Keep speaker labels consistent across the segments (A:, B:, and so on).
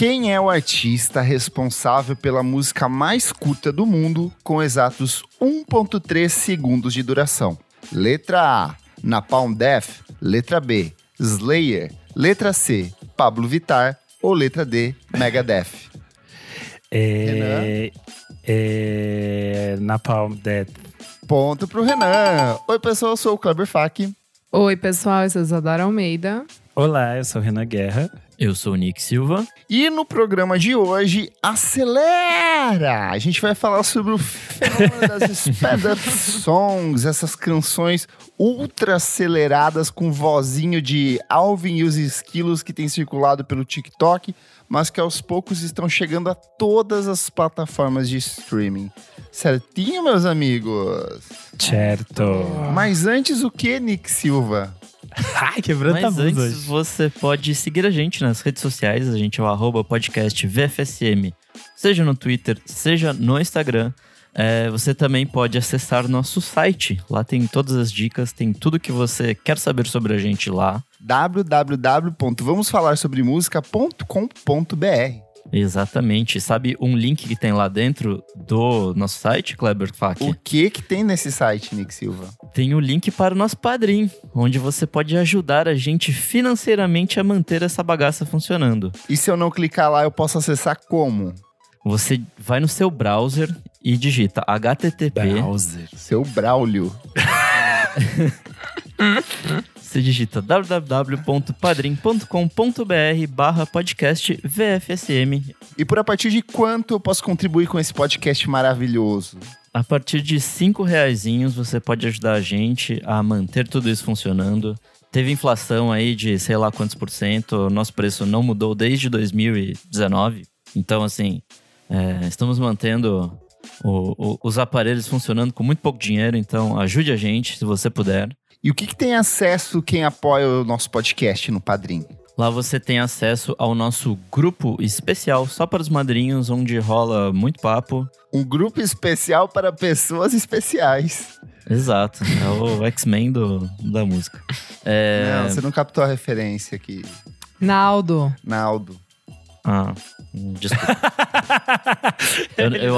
A: Quem é o artista responsável pela música mais curta do mundo, com exatos 1,3 segundos de duração? Letra A, Napalm Death. Letra B, Slayer. Letra C, Pablo Vittar. Ou letra D, Megadeth?
B: É, é, Napalm Death.
A: Ponto pro Renan. Oi, pessoal, eu sou o Kleber Fak.
C: Oi, pessoal, eu sou Isadora Almeida.
B: Olá, eu sou o Renan Guerra.
D: Eu sou o Nick Silva.
A: E no programa de hoje, acelera! A gente vai falar sobre o fenômeno das sped up songs, essas canções ultra aceleradas com vozinho de Alvin e os esquilos que tem circulado pelo TikTok, mas que aos poucos estão chegando a todas as plataformas de streaming. Certinho, meus amigos?
B: Certo.
A: Mas antes o que, Nick Silva?
B: Quebrando
D: Mas
B: tabus
D: antes,
B: hoje.
D: você pode seguir a gente nas redes sociais. A gente é o arroba podcast VFSM. Seja no Twitter, seja no Instagram. É, você também pode acessar nosso site. Lá tem todas as dicas, tem tudo que você quer saber sobre a gente lá.
A: www.vamosfalarsobremusica.com.br
D: Exatamente. Sabe um link que tem lá dentro do nosso site, Kleber Fak?
A: O que que tem nesse site, Nick Silva?
D: Tem o link para o nosso padrinho, onde você pode ajudar a gente financeiramente a manter essa bagaça funcionando.
A: E se eu não clicar lá, eu posso acessar como?
D: Você vai no seu browser e digita http.
B: Browser.
A: Seu Braulio.
D: Você digita www.padrim.com.br barra podcast VFSM.
A: E por a partir de quanto eu posso contribuir com esse podcast maravilhoso?
D: A partir de cinco reaisinhos você pode ajudar a gente a manter tudo isso funcionando. Teve inflação aí de sei lá quantos por cento, nosso preço não mudou desde 2019. Então, assim, é, estamos mantendo o- o- os aparelhos funcionando com muito pouco dinheiro, então ajude a gente se você puder.
A: E o que, que tem acesso quem apoia o nosso podcast no Padrim?
D: Lá você tem acesso ao nosso grupo especial só para os madrinhos, onde rola muito papo.
A: Um grupo especial para pessoas especiais.
D: Exato, é o X-Men da música. É...
A: Não, você não captou a referência aqui,
C: Naldo.
A: Naldo.
D: Ah, desculpa. eu, eu,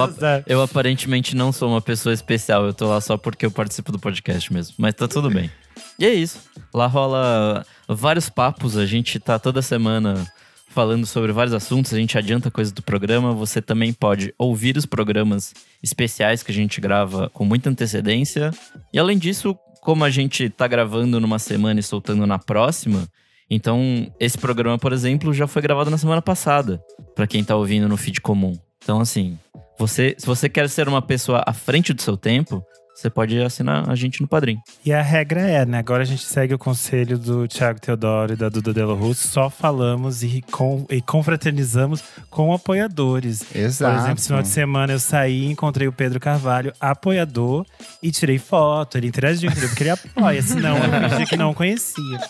D: eu aparentemente não sou uma pessoa especial, eu tô lá só porque eu participo do podcast mesmo. Mas tá tudo bem. E é isso. Lá rola vários papos, a gente tá toda semana falando sobre vários assuntos, a gente adianta coisas do programa. Você também pode ouvir os programas especiais que a gente grava com muita antecedência. E além disso, como a gente tá gravando numa semana e soltando na próxima, então esse programa, por exemplo, já foi gravado na semana passada, Pra quem tá ouvindo no feed comum. Então, assim, você, se você quer ser uma pessoa à frente do seu tempo, você pode assinar a gente no Padrim.
B: E a regra é, né? Agora a gente segue o conselho do Thiago Teodoro e da Duda Delo Russo. Só falamos e, com, e confraternizamos com apoiadores.
A: Exato.
B: Por exemplo, esse final de semana eu saí, encontrei o Pedro Carvalho, apoiador, e tirei foto. Ele interagiu, entendeu? Porque ele apoia, senão eu fingi que não conhecia.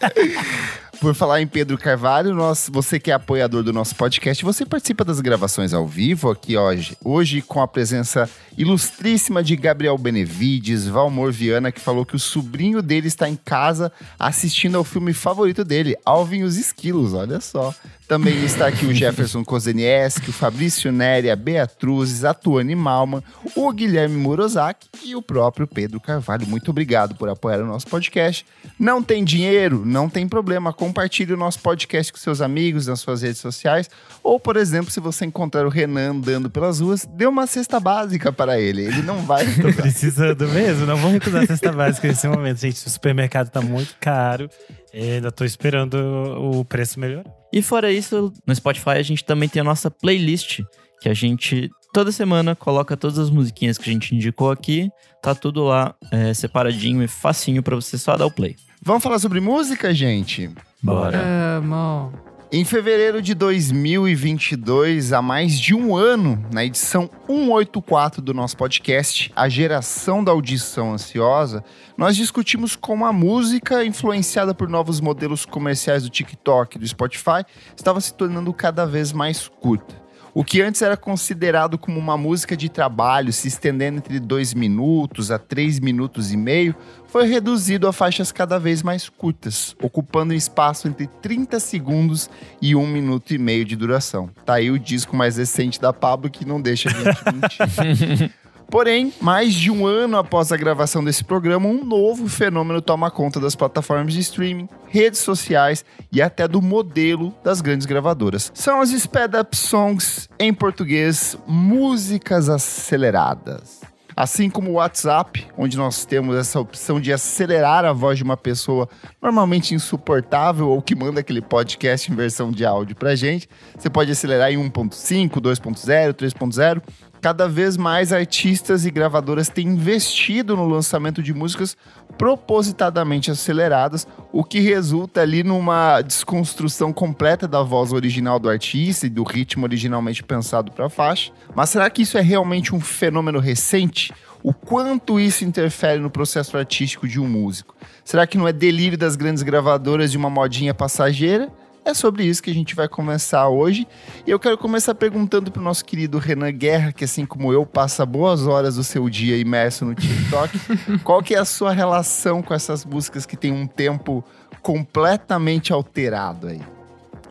A: Por falar em Pedro Carvalho, nós, você que é apoiador do nosso podcast, você participa das gravações ao vivo aqui hoje, hoje com a presença ilustríssima de Gabriel Benevides, Valmor Viana, que falou que o sobrinho dele está em casa assistindo ao filme favorito dele, Alvin e os Esquilos, olha só. Também está aqui o Jefferson Kozenieski, o Fabrício Neri, a Beatruzes, a Tuane Malman, o Guilherme Morozaki e o próprio Pedro Carvalho. Muito obrigado por apoiar o nosso podcast. Não tem dinheiro? Não tem problema. Compartilhe o nosso podcast com seus amigos nas suas redes sociais. Ou, por exemplo, se você encontrar o Renan andando pelas ruas, dê uma cesta básica para ele. Ele não vai.
B: Precisando mesmo, não vou recusar a cesta básica nesse momento. Gente, o supermercado tá muito caro. Eu ainda tô esperando o preço melhorar.
D: E fora isso, no Spotify a gente também tem a nossa playlist, que a gente toda semana coloca todas as musiquinhas que a gente indicou aqui. Tá tudo lá é, separadinho e facinho pra você só dar o play.
A: Vamos falar sobre música, gente?
D: Bora.
C: Amo.
A: Em fevereiro de 2022, há mais de um ano, na edição 184 do nosso podcast, A Geração da Audição Ansiosa, nós discutimos como a música, influenciada por novos modelos comerciais do TikTok e do Spotify, estava se tornando cada vez mais curta. O que antes era considerado como uma música de trabalho, se estendendo entre dois minutos a três minutos e meio, foi reduzido a faixas cada vez mais curtas, ocupando espaço entre 30 segundos e um minuto e meio de duração. Tá aí o disco mais recente da Pablo que não deixa a gente mentir. Porém, mais de um ano após a gravação desse programa, um novo fenômeno toma conta das plataformas de streaming, redes sociais e até do modelo das grandes gravadoras. São as sped up songs, em português, músicas aceleradas. Assim como o WhatsApp, onde nós temos essa opção de acelerar a voz de uma pessoa normalmente insuportável ou que manda aquele podcast em versão de áudio pra gente, você pode acelerar em 1.5, 2.0, 3.0 cada vez mais artistas e gravadoras têm investido no lançamento de músicas propositadamente aceleradas, o que resulta ali numa desconstrução completa da voz original do artista e do ritmo originalmente pensado para a faixa. Mas será que isso é realmente um fenômeno recente? O quanto isso interfere no processo artístico de um músico? Será que não é delírio das grandes gravadoras de uma modinha passageira? É sobre isso que a gente vai começar hoje. E eu quero começar perguntando para o nosso querido Renan Guerra, que assim como eu, passa boas horas do seu dia imerso no TikTok. qual que é a sua relação com essas músicas que tem um tempo completamente alterado aí?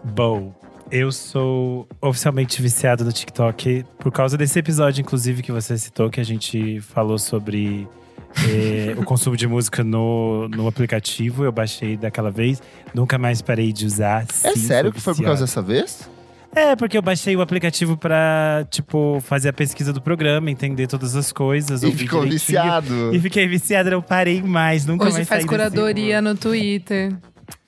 B: Bom, eu sou oficialmente viciado no TikTok por causa desse episódio, inclusive, que você citou, que a gente falou sobre é, o consumo de música no, no aplicativo. Eu baixei daquela vez, nunca mais parei de usar.
A: É
B: Sim,
A: sério que foi por causa dessa vez?
B: É, porque eu baixei o aplicativo pra, tipo, fazer a pesquisa do programa, entender todas as coisas.
A: E ficou
B: direitinho.
A: viciado.
B: E fiquei viciado, eu parei mais, nunca
C: Hoje
B: mais
C: faz
B: saí desse
C: curadoria no Twitter.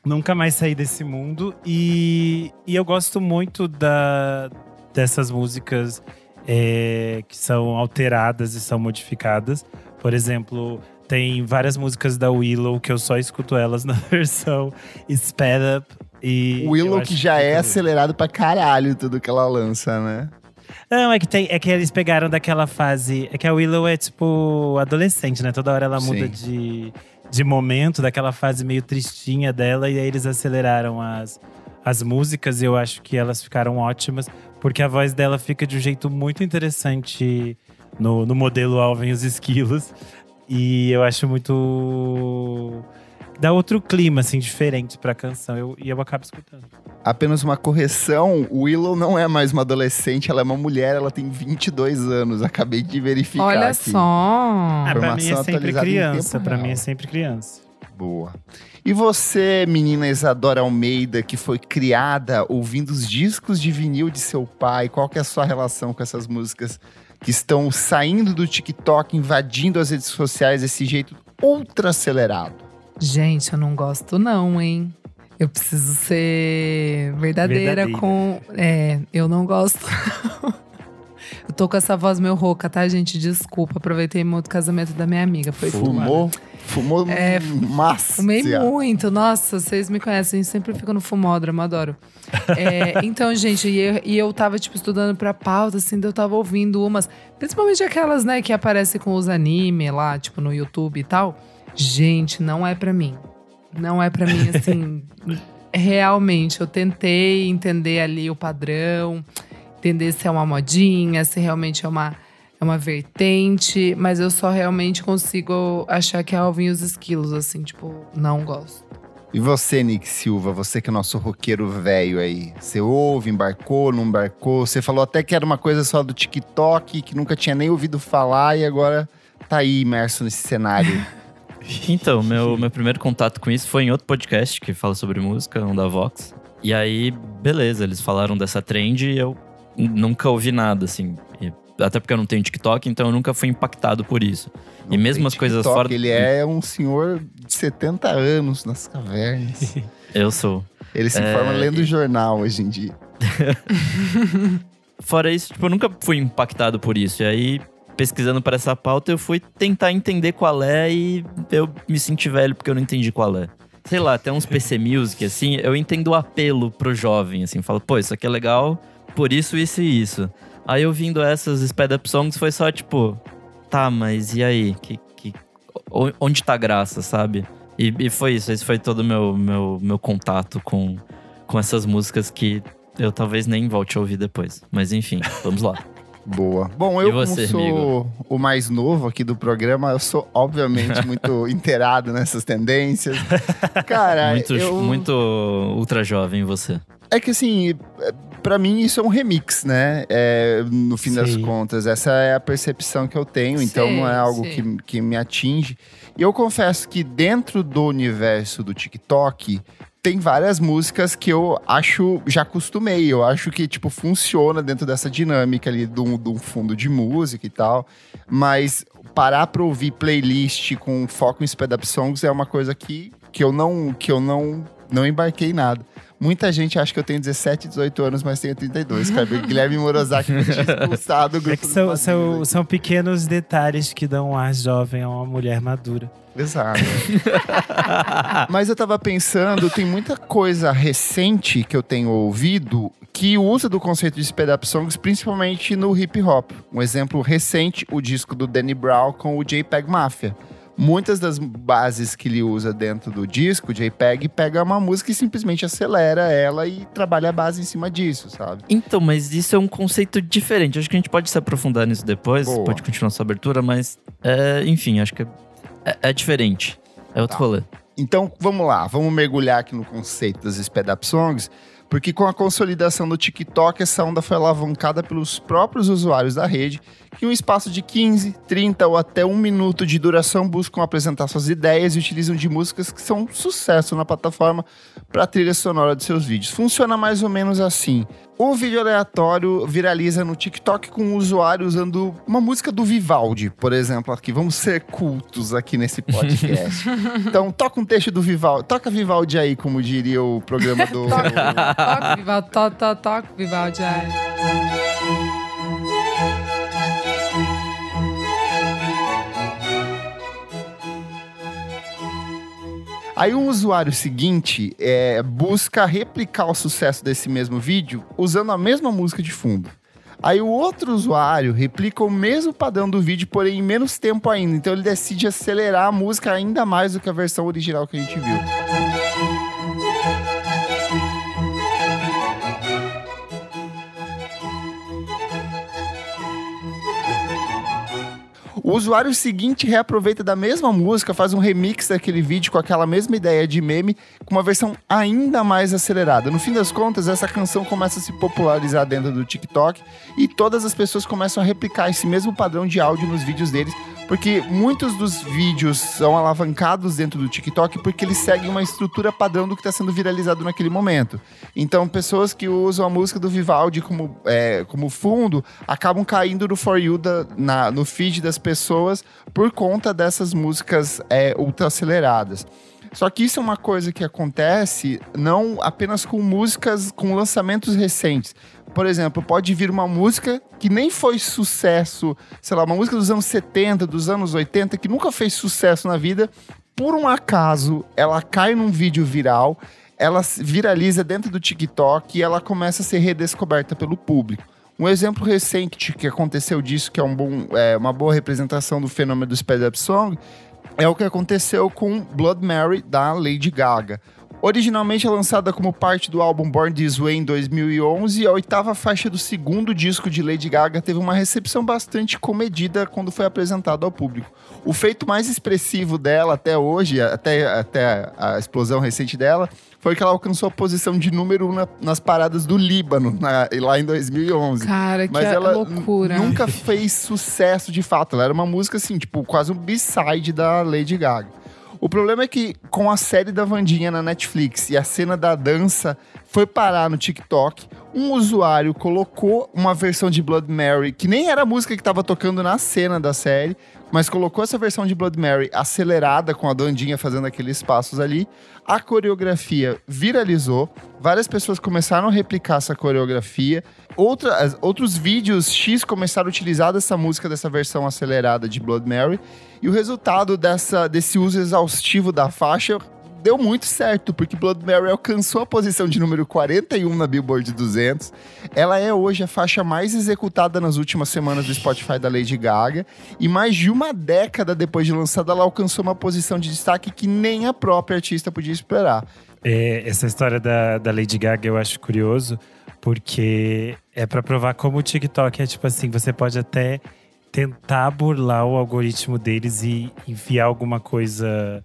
B: nunca mais saí desse mundo. E, e eu gosto muito da, dessas músicas é, que são alteradas e são modificadas. Por exemplo, tem várias músicas da Willow que eu só escuto elas na versão Sped Up. E
A: Willow que já é
B: fica-
A: acelerado pra caralho tudo que ela lança, né?
B: Não, é que, tem, é que eles pegaram daquela fase. É que a Willow é tipo adolescente, né? Toda hora ela muda
A: Sim.
B: de, de momento, daquela fase meio tristinha dela, e aí eles aceleraram as, as músicas, e eu acho que elas ficaram ótimas, porque a voz dela fica de um jeito muito interessante no, no modelo Alvin e os Esquilos. E eu acho muito. Dá outro clima, assim, diferente pra canção. Eu, e eu acabo escutando.
A: Apenas uma correção, o Willow não é mais uma adolescente, ela é uma mulher, ela tem 22 anos. Acabei de verificar
C: Olha
A: aqui.
C: só.
B: Ah, pra mim é sempre criança. Pra mim é
A: real.
B: sempre criança.
A: Boa. E você, menina Isadora Almeida, que foi criada ouvindo os discos de vinil de seu pai, qual que é a sua relação com essas músicas que estão saindo do TikTok, invadindo as redes sociais desse jeito ultra acelerado?
C: Gente, eu não gosto não, hein? Eu preciso ser verdadeira,
B: Verdadeira.
C: com… É, eu não gosto Eu tô com essa voz meio rouca, tá, gente? Desculpa, aproveitei muito o casamento da minha amiga. Foi.
A: Fumou? Fumou
C: É,
A: massa.
C: Fumei muito, nossa, vocês me conhecem, gente sempre fica no fumódromo, adoro. É, então, gente, e eu, e eu tava, tipo, estudando pra pauta, assim, eu tava ouvindo umas, principalmente aquelas, né, que aparecem com os anime lá, tipo, no YouTube e tal. Gente, não é pra mim. Não é pra mim, assim, realmente. Eu tentei entender ali o padrão, entender se é uma modinha, se realmente é uma é uma vertente, mas eu só realmente consigo achar que é Alvin e os esquilos, assim, tipo, não gosto.
A: E você, Nick Silva, você que é nosso roqueiro velho aí, você ouve, embarcou, não embarcou? Você falou até que era uma coisa só do TikTok, que nunca tinha nem ouvido falar e agora tá aí imerso nesse cenário.
D: Então, meu, meu primeiro contato com isso foi em outro podcast que fala sobre música, um da Vox. E aí, beleza, eles falaram dessa trend e eu nunca ouvi nada, assim. E até porque eu não tenho TikTok, então eu nunca fui impactado por isso.
A: Não
D: E mesmo as coisas
A: TikTok,
D: fora.
A: Ele é um senhor de 70 anos nas cavernas.
D: Eu sou.
A: Ele se
D: É,
A: informa lendo jornal hoje em dia.
D: Fora isso, tipo, eu nunca fui impactado por isso. E aí, pesquisando para essa pauta, eu fui tentar entender qual é e eu me senti velho porque eu não entendi qual é. Sei lá, até uns PC Music, assim, eu entendo o apelo pro jovem, assim. Falo, pô, isso aqui é legal por isso, isso e isso. Aí, ouvindo essas Sped Up Songs, foi só tipo, tá, mas e aí? Que, que, onde tá a graça, sabe? E, e foi isso, esse foi todo o meu, meu, meu contato com, com essas músicas que eu talvez nem volte a ouvir depois. Mas enfim, vamos lá.
A: Boa. Bom, eu
D: você,
A: sou
D: amigo?
A: o mais novo aqui do programa, eu sou obviamente muito inteirado nessas tendências. Cara,
D: muito,
A: eu...
D: muito ultra jovem você.
A: É que assim, pra mim isso é um remix, né? É, no fim das
B: Sim.
A: contas, essa é a percepção que eu tenho, então
C: Sim,
A: não é algo
C: sim.
A: que, que me atinge. E eu confesso que dentro do universo do TikTok, tem várias músicas que eu acho, já acostumei. Eu acho que, tipo, funciona dentro dessa dinâmica ali do, do fundo de música e tal. Mas parar pra ouvir playlist com foco em speed up songs é uma coisa que, que eu não que eu não, não embarquei em nada. Muita gente acha que eu tenho 17, 18 anos, mas tenho 32, cara. O Guilherme Morozaki me tinha expulsado do grupo
B: É que são, são, são pequenos detalhes que dão um ar jovem a uma mulher madura.
A: Exato. Mas eu tava pensando, tem muita coisa recente que eu tenho ouvido que usa do conceito de speed up songs, principalmente no hip hop. Um exemplo recente, o disco do Danny Brown com o JPEG Mafia. Muitas das bases que ele usa dentro do disco, o JPEG pega uma música e simplesmente acelera ela e trabalha a base em cima disso, sabe?
D: Então, mas isso é um conceito diferente. Acho que a gente pode se aprofundar nisso depois,
A: Boa.
D: pode continuar sua abertura, mas é, enfim, acho que é, é diferente. É outro
A: Tá.
D: rolê.
A: Então, vamos lá, vamos mergulhar aqui no conceito das speed up songs, porque com a consolidação do TikTok, essa onda foi alavancada pelos próprios usuários da rede, que em um espaço de 15, 30 ou até um minuto de duração buscam apresentar suas ideias e utilizam de músicas que são um sucesso na plataforma para a trilha sonora de seus vídeos. Funciona mais ou menos assim. Um vídeo aleatório viraliza no TikTok com um usuário usando uma música do Vivaldi, por exemplo, aqui. Vamos ser cultos aqui nesse podcast. então, toca um texto do Vivaldi. Toca Vivaldi aí, como diria o programa do.
C: Toca, Vivaldi, to, to, toca, Vivaldi. ai.
A: Aí um usuário seguinte é, busca replicar o sucesso desse mesmo vídeo usando a mesma música de fundo. Aí o outro usuário replica o mesmo padrão do vídeo, porém em menos tempo ainda. Então ele decide acelerar a música ainda mais do que a versão original que a gente viu. O usuário seguinte reaproveita da mesma música, faz um remix daquele vídeo com aquela mesma ideia de meme, com uma versão ainda mais acelerada. No fim das contas, essa canção começa a se popularizar dentro do TikTok e todas as pessoas começam a replicar esse mesmo padrão de áudio nos vídeos deles, porque muitos dos vídeos são alavancados dentro do TikTok porque eles seguem uma estrutura padrão do que está sendo viralizado naquele momento. Então, pessoas que usam a música do Vivaldi como, é, como fundo acabam caindo no For You da- na- no feed das pessoas por conta dessas músicas é, ultra aceleradas. Só que isso é uma coisa que acontece não apenas com músicas, com lançamentos recentes. Por exemplo, pode vir uma música que nem foi sucesso, sei lá, uma música dos anos 70, dos anos 80, que nunca fez sucesso na vida. Por um acaso, ela cai num vídeo viral, ela viraliza dentro do TikTok e ela começa a ser redescoberta pelo público. Um exemplo recente que aconteceu disso, que é, um bom, é, uma boa representação do fenômeno do Speed Up Song, é o que aconteceu com Blood Mary da Lady Gaga. Originalmente lançada como parte do álbum Born This Way em 2011, a oitava faixa do segundo disco de Lady Gaga teve uma recepção bastante comedida quando foi apresentado ao público. O feito mais expressivo dela até hoje, até, até a explosão recente dela, foi que ela alcançou a posição de número um na- nas paradas do Líbano, na- lá em 2011.
C: Cara, que
A: Mas
C: é
A: ela
C: loucura.
A: nunca fez sucesso de fato. Ela era uma música assim, tipo, quase um B-side da Lady Gaga. O problema é que com a série da Vandinha na Netflix e a cena da dança foi parar no TikTok, um usuário colocou uma versão de Blood Mary, que nem era a música que estava tocando na cena da série, mas colocou essa versão de Blood Mary acelerada com a Dandinha fazendo aqueles passos ali. A coreografia viralizou, várias pessoas começaram a replicar essa coreografia. Outra, as- outros vídeos X começaram a utilizar dessa música, dessa versão acelerada de Blood Mary. E o resultado dessa, desse uso exaustivo da faixa deu muito certo, porque Blood Mary alcançou a posição de número 41 na Billboard 200. Ela é hoje a faixa mais executada nas últimas semanas do Spotify da Lady Gaga. E mais de uma década depois de lançada, ela alcançou uma posição de destaque que nem a própria artista podia esperar.
B: É, essa história da, da Lady Gaga eu acho curioso, Porque é pra provar como o TikTok é tipo assim, você pode até tentar burlar o algoritmo deles e enfiar alguma coisa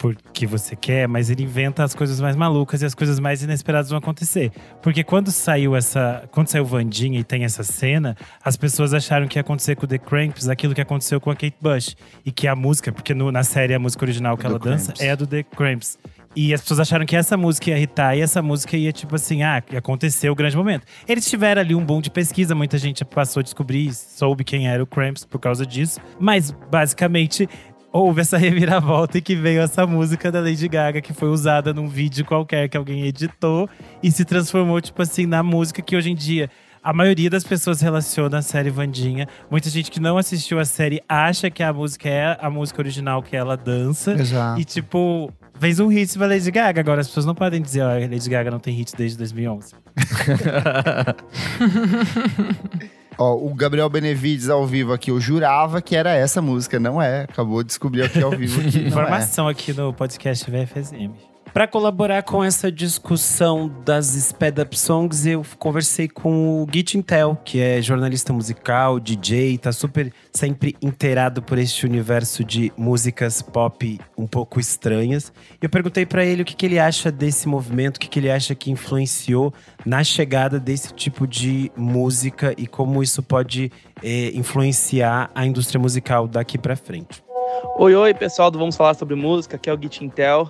B: porque você quer, mas ele inventa as coisas mais malucas e as coisas mais inesperadas vão acontecer. Porque quando saiu essa. Quando saiu Vandinha e tem essa cena, as pessoas acharam que ia acontecer com o The Cramps aquilo que aconteceu com a Kate Bush. E que a música, porque no- na série a música original que
A: Do
B: ela dança
A: Cramps.
B: é a do The Cramps. E as pessoas acharam que essa música ia irritar e essa música ia, tipo assim, ah, ia acontecer o grande momento. Eles tiveram ali um boom de pesquisa, muita gente passou a descobrir, soube quem era o Cramps por causa disso. Mas, basicamente, houve essa reviravolta e que veio essa música da Lady Gaga, que foi usada num vídeo qualquer que alguém editou e se transformou, tipo assim, na música que hoje em dia. A maioria das pessoas relaciona a série Vandinha. Muita gente que não assistiu a série acha que a música é a música original que ela dança.
A: Exato.
B: E, tipo, fez um hit pra Lady Gaga. Agora as pessoas não podem dizer, ó, Lady Gaga não tem hit desde 2011.
A: Ó, o Gabriel Benevides ao vivo aqui, eu jurava que era essa música, não é. Acabou de descobrir aqui ao vivo que não é.
B: Informação aqui no podcast VFSM.
E: Para colaborar com essa discussão das sped up songs, eu conversei com o Git Intel, que é jornalista musical, DJ, tá super sempre inteirado por este universo de músicas pop um pouco estranhas. Eu perguntei para ele o que, que ele acha desse movimento, o que, que ele acha que influenciou na chegada desse tipo de música e como isso pode eh, influenciar a indústria musical daqui para frente.
F: Oi, oi, pessoal do Vamos Falar Sobre Música, aqui é o Git Intel.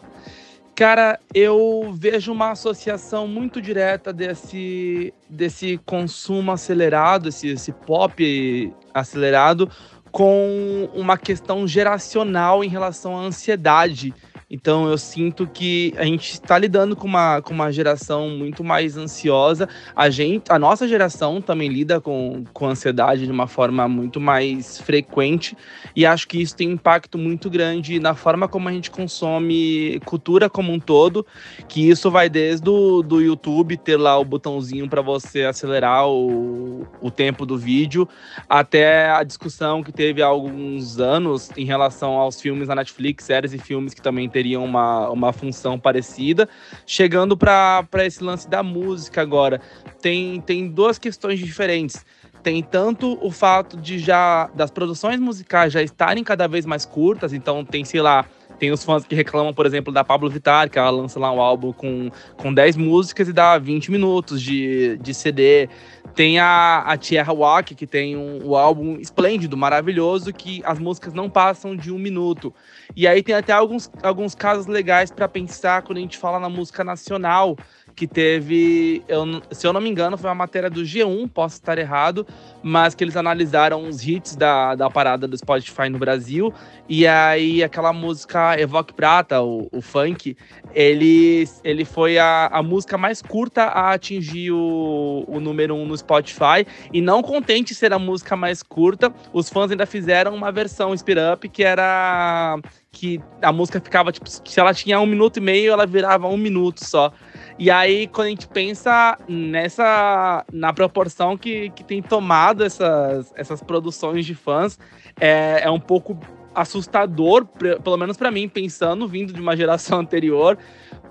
F: Cara, eu vejo uma associação muito direta desse, desse consumo acelerado, esse, esse pop acelerado, com uma questão geracional em relação à ansiedade. Então eu sinto que a gente está lidando com uma, com uma geração muito mais ansiosa. A gente, a nossa geração também lida com, com ansiedade de uma forma muito mais frequente. E acho que isso tem um impacto muito grande na forma como a gente consome cultura como um todo. Que isso vai desde o do YouTube ter lá o botãozinho para você acelerar o, o tempo do vídeo, até a discussão que teve há alguns anos em relação aos filmes na Netflix, séries e filmes que também teriam uma, uma função parecida. Chegando para esse lance da música agora, tem, tem duas questões diferentes tem tanto o fato de já das produções musicais já estarem cada vez mais curtas, então tem, sei lá, tem os fãs que reclamam, por exemplo, da Pablo Vittar, que ela lança lá um álbum com, com 10 músicas e dá 20 minutos de, de CD. Tem a, a Tierra Walk, que tem um, um álbum esplêndido, maravilhoso, que as músicas não passam de um minuto. E aí tem até alguns, alguns casos legais para pensar quando a gente fala na música nacional, que teve, eu, se eu não me engano, foi uma matéria do G1, posso estar errado, mas que eles analisaram os hits da, da parada do Spotify no Brasil, e aí aquela música Evoque Prata, o, o funk, ele, ele foi a, a música mais curta a atingir o, o número 1 um no Spotify, e não contente ser a música mais curta, os fãs ainda fizeram uma versão Speed Up que era que a música ficava, tipo, se ela tinha um minuto e meio, ela virava um minuto só. E aí, quando a gente pensa nessa. na proporção que, que tem tomado essas, essas produções de fãs, é, é um pouco assustador, pelo menos para mim, pensando, vindo de uma geração anterior,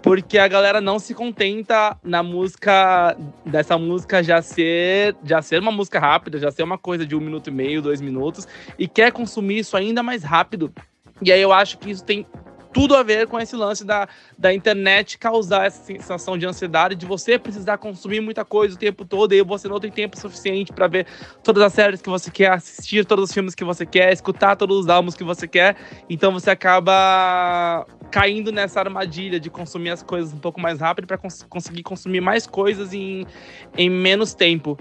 F: porque a galera não se contenta na música, dessa música já ser, já ser uma música rápida, já ser uma coisa de um minuto e meio, dois minutos, e quer consumir isso ainda mais rápido. E aí eu acho que isso tem tudo a ver com esse lance da, da internet causar essa sensação de ansiedade, de você precisar consumir muita coisa o tempo todo e você não tem tempo suficiente para ver todas as séries que você quer, assistir todos os filmes que você quer, escutar todos os álbuns que você quer. Então você acaba caindo nessa armadilha de consumir as coisas um pouco mais rápido para cons conseguir consumir mais coisas em, em menos tempo.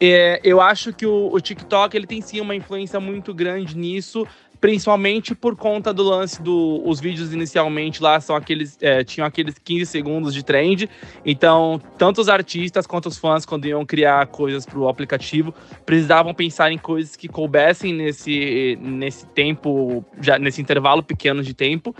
F: É, eu acho que o, o TikTok ele tem sim uma influência muito grande nisso, principalmente por conta do lance dos do, vídeos inicialmente lá são aqueles é, tinham aqueles 15 segundos de trend. Então tanto os artistas quanto os fãs quando iam criar coisas para o aplicativo precisavam pensar em coisas que coubessem nesse nesse tempo já nesse intervalo pequeno de tempo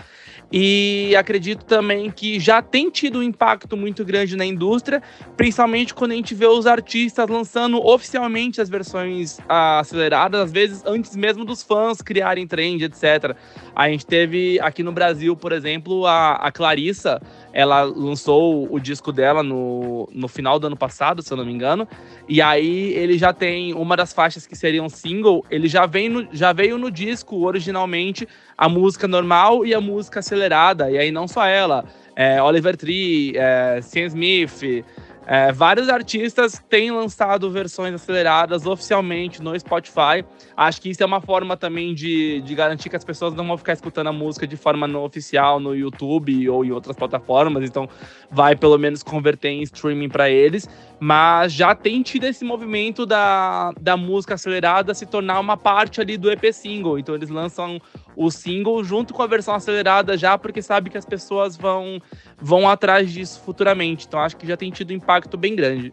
F: e acredito também que já tem tido um impacto muito grande na indústria, principalmente quando a gente vê os artistas lançando oficialmente as versões aceleradas, às vezes antes mesmo dos fãs criarem trend, etc. A gente teve aqui no Brasil, por exemplo, a, a Clarissa, ela lançou o disco dela no, no final do ano passado, se eu não me engano. E aí ele já tem uma das faixas que seria um single, ele já, vem no, já veio no disco originalmente a música normal e a música acelerada. E aí não só ela, é, Oliver Tree, é, Sam Smith. É, vários artistas têm lançado versões aceleradas oficialmente no Spotify. Acho que isso é uma forma também de, de garantir que as pessoas não vão ficar escutando a música de forma não oficial no YouTube ou em outras plataformas. Então, vai pelo menos converter em streaming para eles. Mas já tem tido esse movimento da, da música acelerada se tornar uma parte ali do EP single. Então, eles lançam o single junto com a versão acelerada já, porque sabe que as pessoas vão, vão atrás disso futuramente. Então acho que já tem tido um impacto bem grande.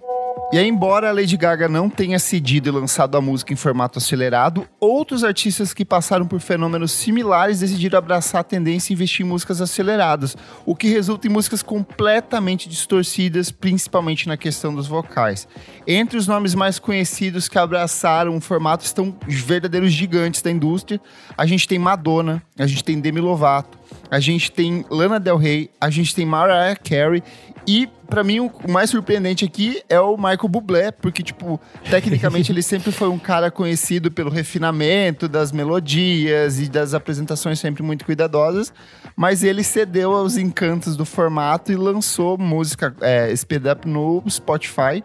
A: E aí, embora a Lady Gaga não tenha cedido e lançado a música em formato acelerado, outros artistas que passaram por fenômenos similares decidiram abraçar a tendência e investir em músicas aceleradas, o que resulta em músicas completamente distorcidas, principalmente na questão dos vocais. Entre os nomes mais conhecidos que abraçaram o formato estão os verdadeiros gigantes da indústria. A gente tem Madonna, a gente tem Demi Lovato, a gente tem Lana Del Rey, a gente tem Mariah Carey e, para mim, o mais surpreendente aqui é o Michael Bublé, porque, tipo, tecnicamente ele sempre foi um cara conhecido pelo refinamento das melodias e das apresentações sempre muito cuidadosas, mas ele cedeu aos encantos do formato e lançou música é, Speed Up no Spotify.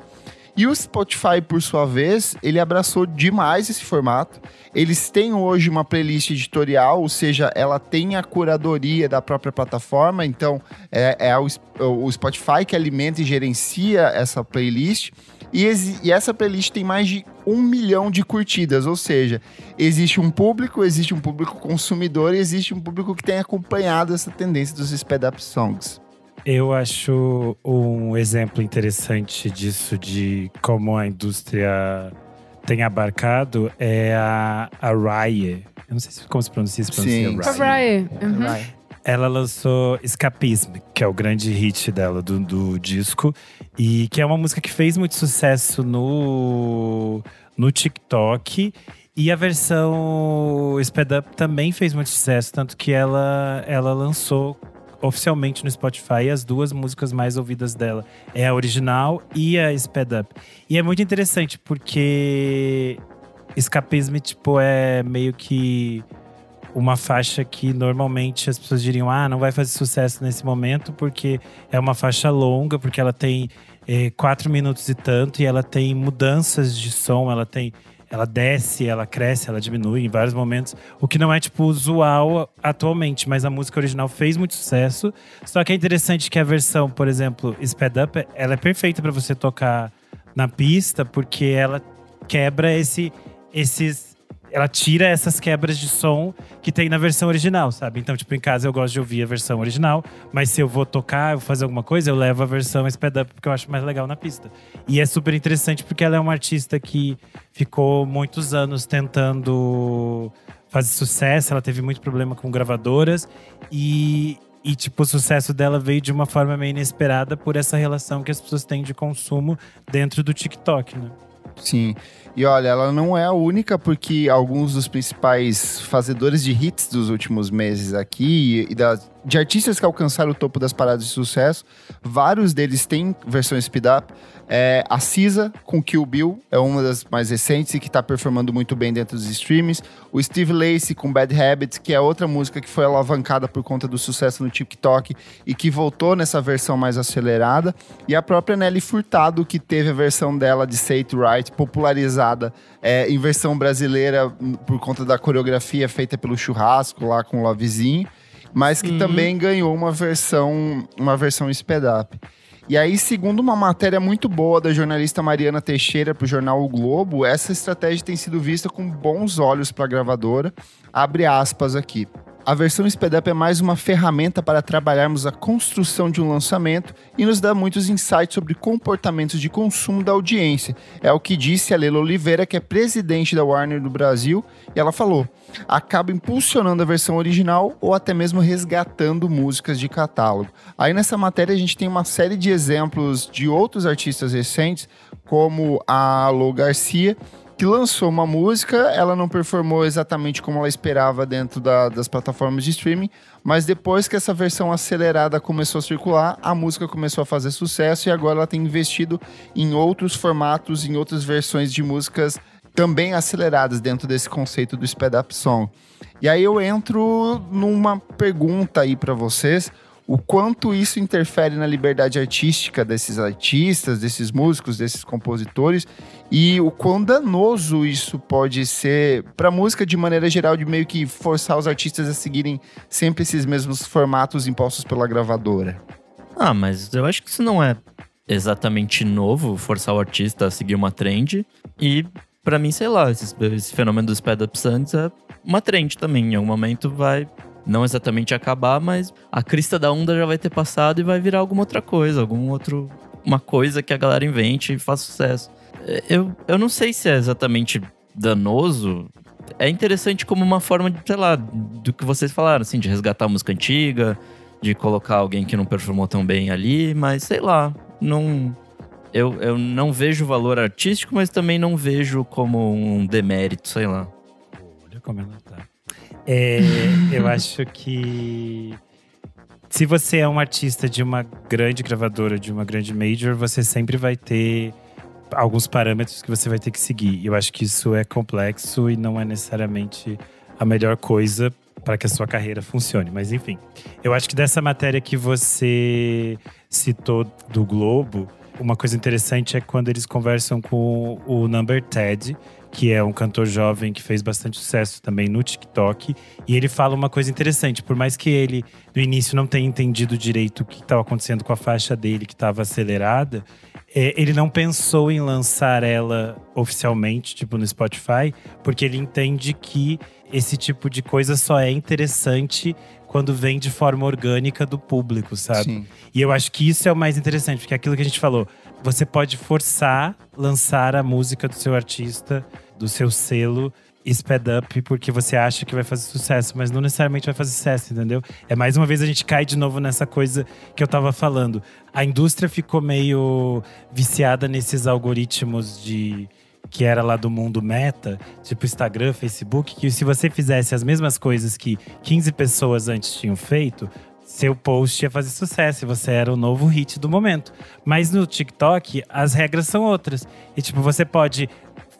A: E o Spotify, por sua vez, ele abraçou demais esse formato. Eles têm hoje uma playlist editorial, ou seja, ela tem a curadoria da própria plataforma, então é, é o, o Spotify que alimenta e gerencia essa playlist. E, e, essa playlist tem mais de um milhão de curtidas, ou seja, existe um público, existe um público consumidor e existe um público que tem acompanhado essa tendência dos sped up songs.
B: Eu acho um exemplo interessante disso, de como a indústria tem abarcado, é a, a Rye. Eu não sei se, como se pronuncia, se pronuncia
C: Sim. Rye. Uhum.
B: Ela lançou Escapism, que é o grande hit dela, do, do disco. E que é uma música que fez muito sucesso no, no TikTok. E a versão Sped Up também fez muito sucesso, tanto que ela, ela lançou oficialmente no Spotify as duas músicas mais ouvidas dela. É a original e a Sped Up. E é muito interessante porque Escapism, tipo, é meio que uma faixa que normalmente as pessoas diriam: ah, não vai fazer sucesso nesse momento porque é uma faixa longa, porque ela tem eh, quatro minutos e tanto, e ela tem mudanças de som, ela tem ela desce, ela cresce, ela diminui em vários momentos, o que não é tipo usual atualmente, mas a música original fez muito sucesso. Só que é interessante que a versão, por exemplo, Sped Up, ela é perfeita para você tocar na pista, porque ela quebra esse esses ela tira essas quebras de som que tem na versão original, sabe? Então, tipo, em casa eu gosto de ouvir a versão original, mas se eu vou tocar, eu vou fazer alguma coisa, eu levo a versão sped up porque eu acho mais legal na pista. E é super interessante porque ela é uma artista que ficou muitos anos tentando fazer sucesso, ela teve muito problema com gravadoras e e, tipo, o sucesso dela veio de uma forma meio inesperada por essa relação que as pessoas têm de consumo dentro do TikTok, né?
A: Sim. E olha, ela não é a única, porque alguns dos principais fazedores de hits dos últimos meses aqui e de artistas que alcançaram o topo das paradas de sucesso, vários deles têm versões speed up. É, a Cisa com Kill Bill é uma das mais recentes e que está performando muito bem dentro dos streams. O Steve Lacey com Bad Habits, que é outra música que foi alavancada por conta do sucesso no TikTok e que voltou nessa versão mais acelerada. E a própria Nelly Furtado, que teve a versão dela de Say It Right popularizada é, em versão brasileira por conta da coreografia feita pelo Churrasco lá com o Lovezinho, mas que uhum. também ganhou uma versão, uma versão sped up. E aí, segundo uma matéria muito boa da jornalista Mariana Teixeira para o jornal O Globo, essa estratégia tem sido vista com bons olhos para a gravadora. Abre aspas aqui. A versão SpeedUp é mais uma ferramenta para trabalharmos a construção de um lançamento e nos dá muitos insights sobre comportamentos de consumo da audiência. É o que disse a Leila Oliveira, que é presidente da Warner do Brasil, e ela falou: acaba impulsionando a versão original ou até mesmo resgatando músicas de catálogo. Aí nessa matéria a gente tem uma série de exemplos de outros artistas recentes, como a Alô Garcia, que lançou uma música, ela não performou exatamente como ela esperava dentro da, das plataformas de streaming, mas depois que essa versão acelerada começou a circular, a música começou a fazer sucesso e agora ela tem investido em outros formatos, em outras versões de músicas também aceleradas dentro desse conceito do sped up song. E aí eu entro numa pergunta aí para vocês, o quanto isso interfere na liberdade artística desses artistas, desses músicos, desses compositores e o quão danoso isso pode ser para música de maneira geral, de meio que forçar os artistas a seguirem sempre esses mesmos formatos impostos pela gravadora.
D: Ah, mas eu acho que isso não é exatamente novo, forçar o artista a seguir uma trend. E para mim, sei lá, esse, esse fenômeno dos sped up songs é uma trend também. Em algum momento vai não exatamente acabar, mas a crista da onda já vai ter passado e vai virar alguma outra coisa, algum outro uma coisa que a galera invente e faz sucesso. Eu, eu não sei se é exatamente danoso. É interessante como uma forma de, sei lá, do que vocês falaram, assim, de resgatar a música antiga, de colocar alguém que não performou tão bem ali, mas sei lá, não. Eu, eu não vejo valor artístico, mas também não vejo como um demérito, sei lá.
B: Olha como ela tá. É, eu acho que se você é um artista de uma grande gravadora, de uma grande major, você sempre vai ter alguns parâmetros que você vai ter que seguir. Eu acho que isso é complexo e não é necessariamente a melhor coisa para que a sua carreira funcione. Mas enfim, eu acho que dessa matéria que você citou do Globo, uma coisa interessante é quando eles conversam com o Number Ted, que é um cantor jovem que fez bastante sucesso também no TikTok. E ele fala uma coisa interessante: por mais que ele, no início, não tenha entendido direito o que estava acontecendo com a faixa dele, que estava acelerada, ele não pensou em lançar ela oficialmente, tipo no Spotify, porque ele entende que esse tipo de coisa só é interessante quando vem de forma orgânica do público, sabe? Sim. E eu acho que isso é o mais interessante, porque é aquilo que a gente falou, você pode forçar lançar a música do seu artista, do seu selo, sped up porque você acha que vai fazer sucesso, mas não necessariamente vai fazer sucesso, entendeu? É mais uma vez a gente cai de novo nessa coisa que eu tava falando. A indústria ficou meio viciada nesses algoritmos de que era lá do mundo meta, tipo Instagram, Facebook, que se você fizesse as mesmas coisas que 15 pessoas antes tinham feito, seu post ia fazer sucesso, e você era o novo hit do momento. Mas no TikTok, as regras são outras. E tipo, você pode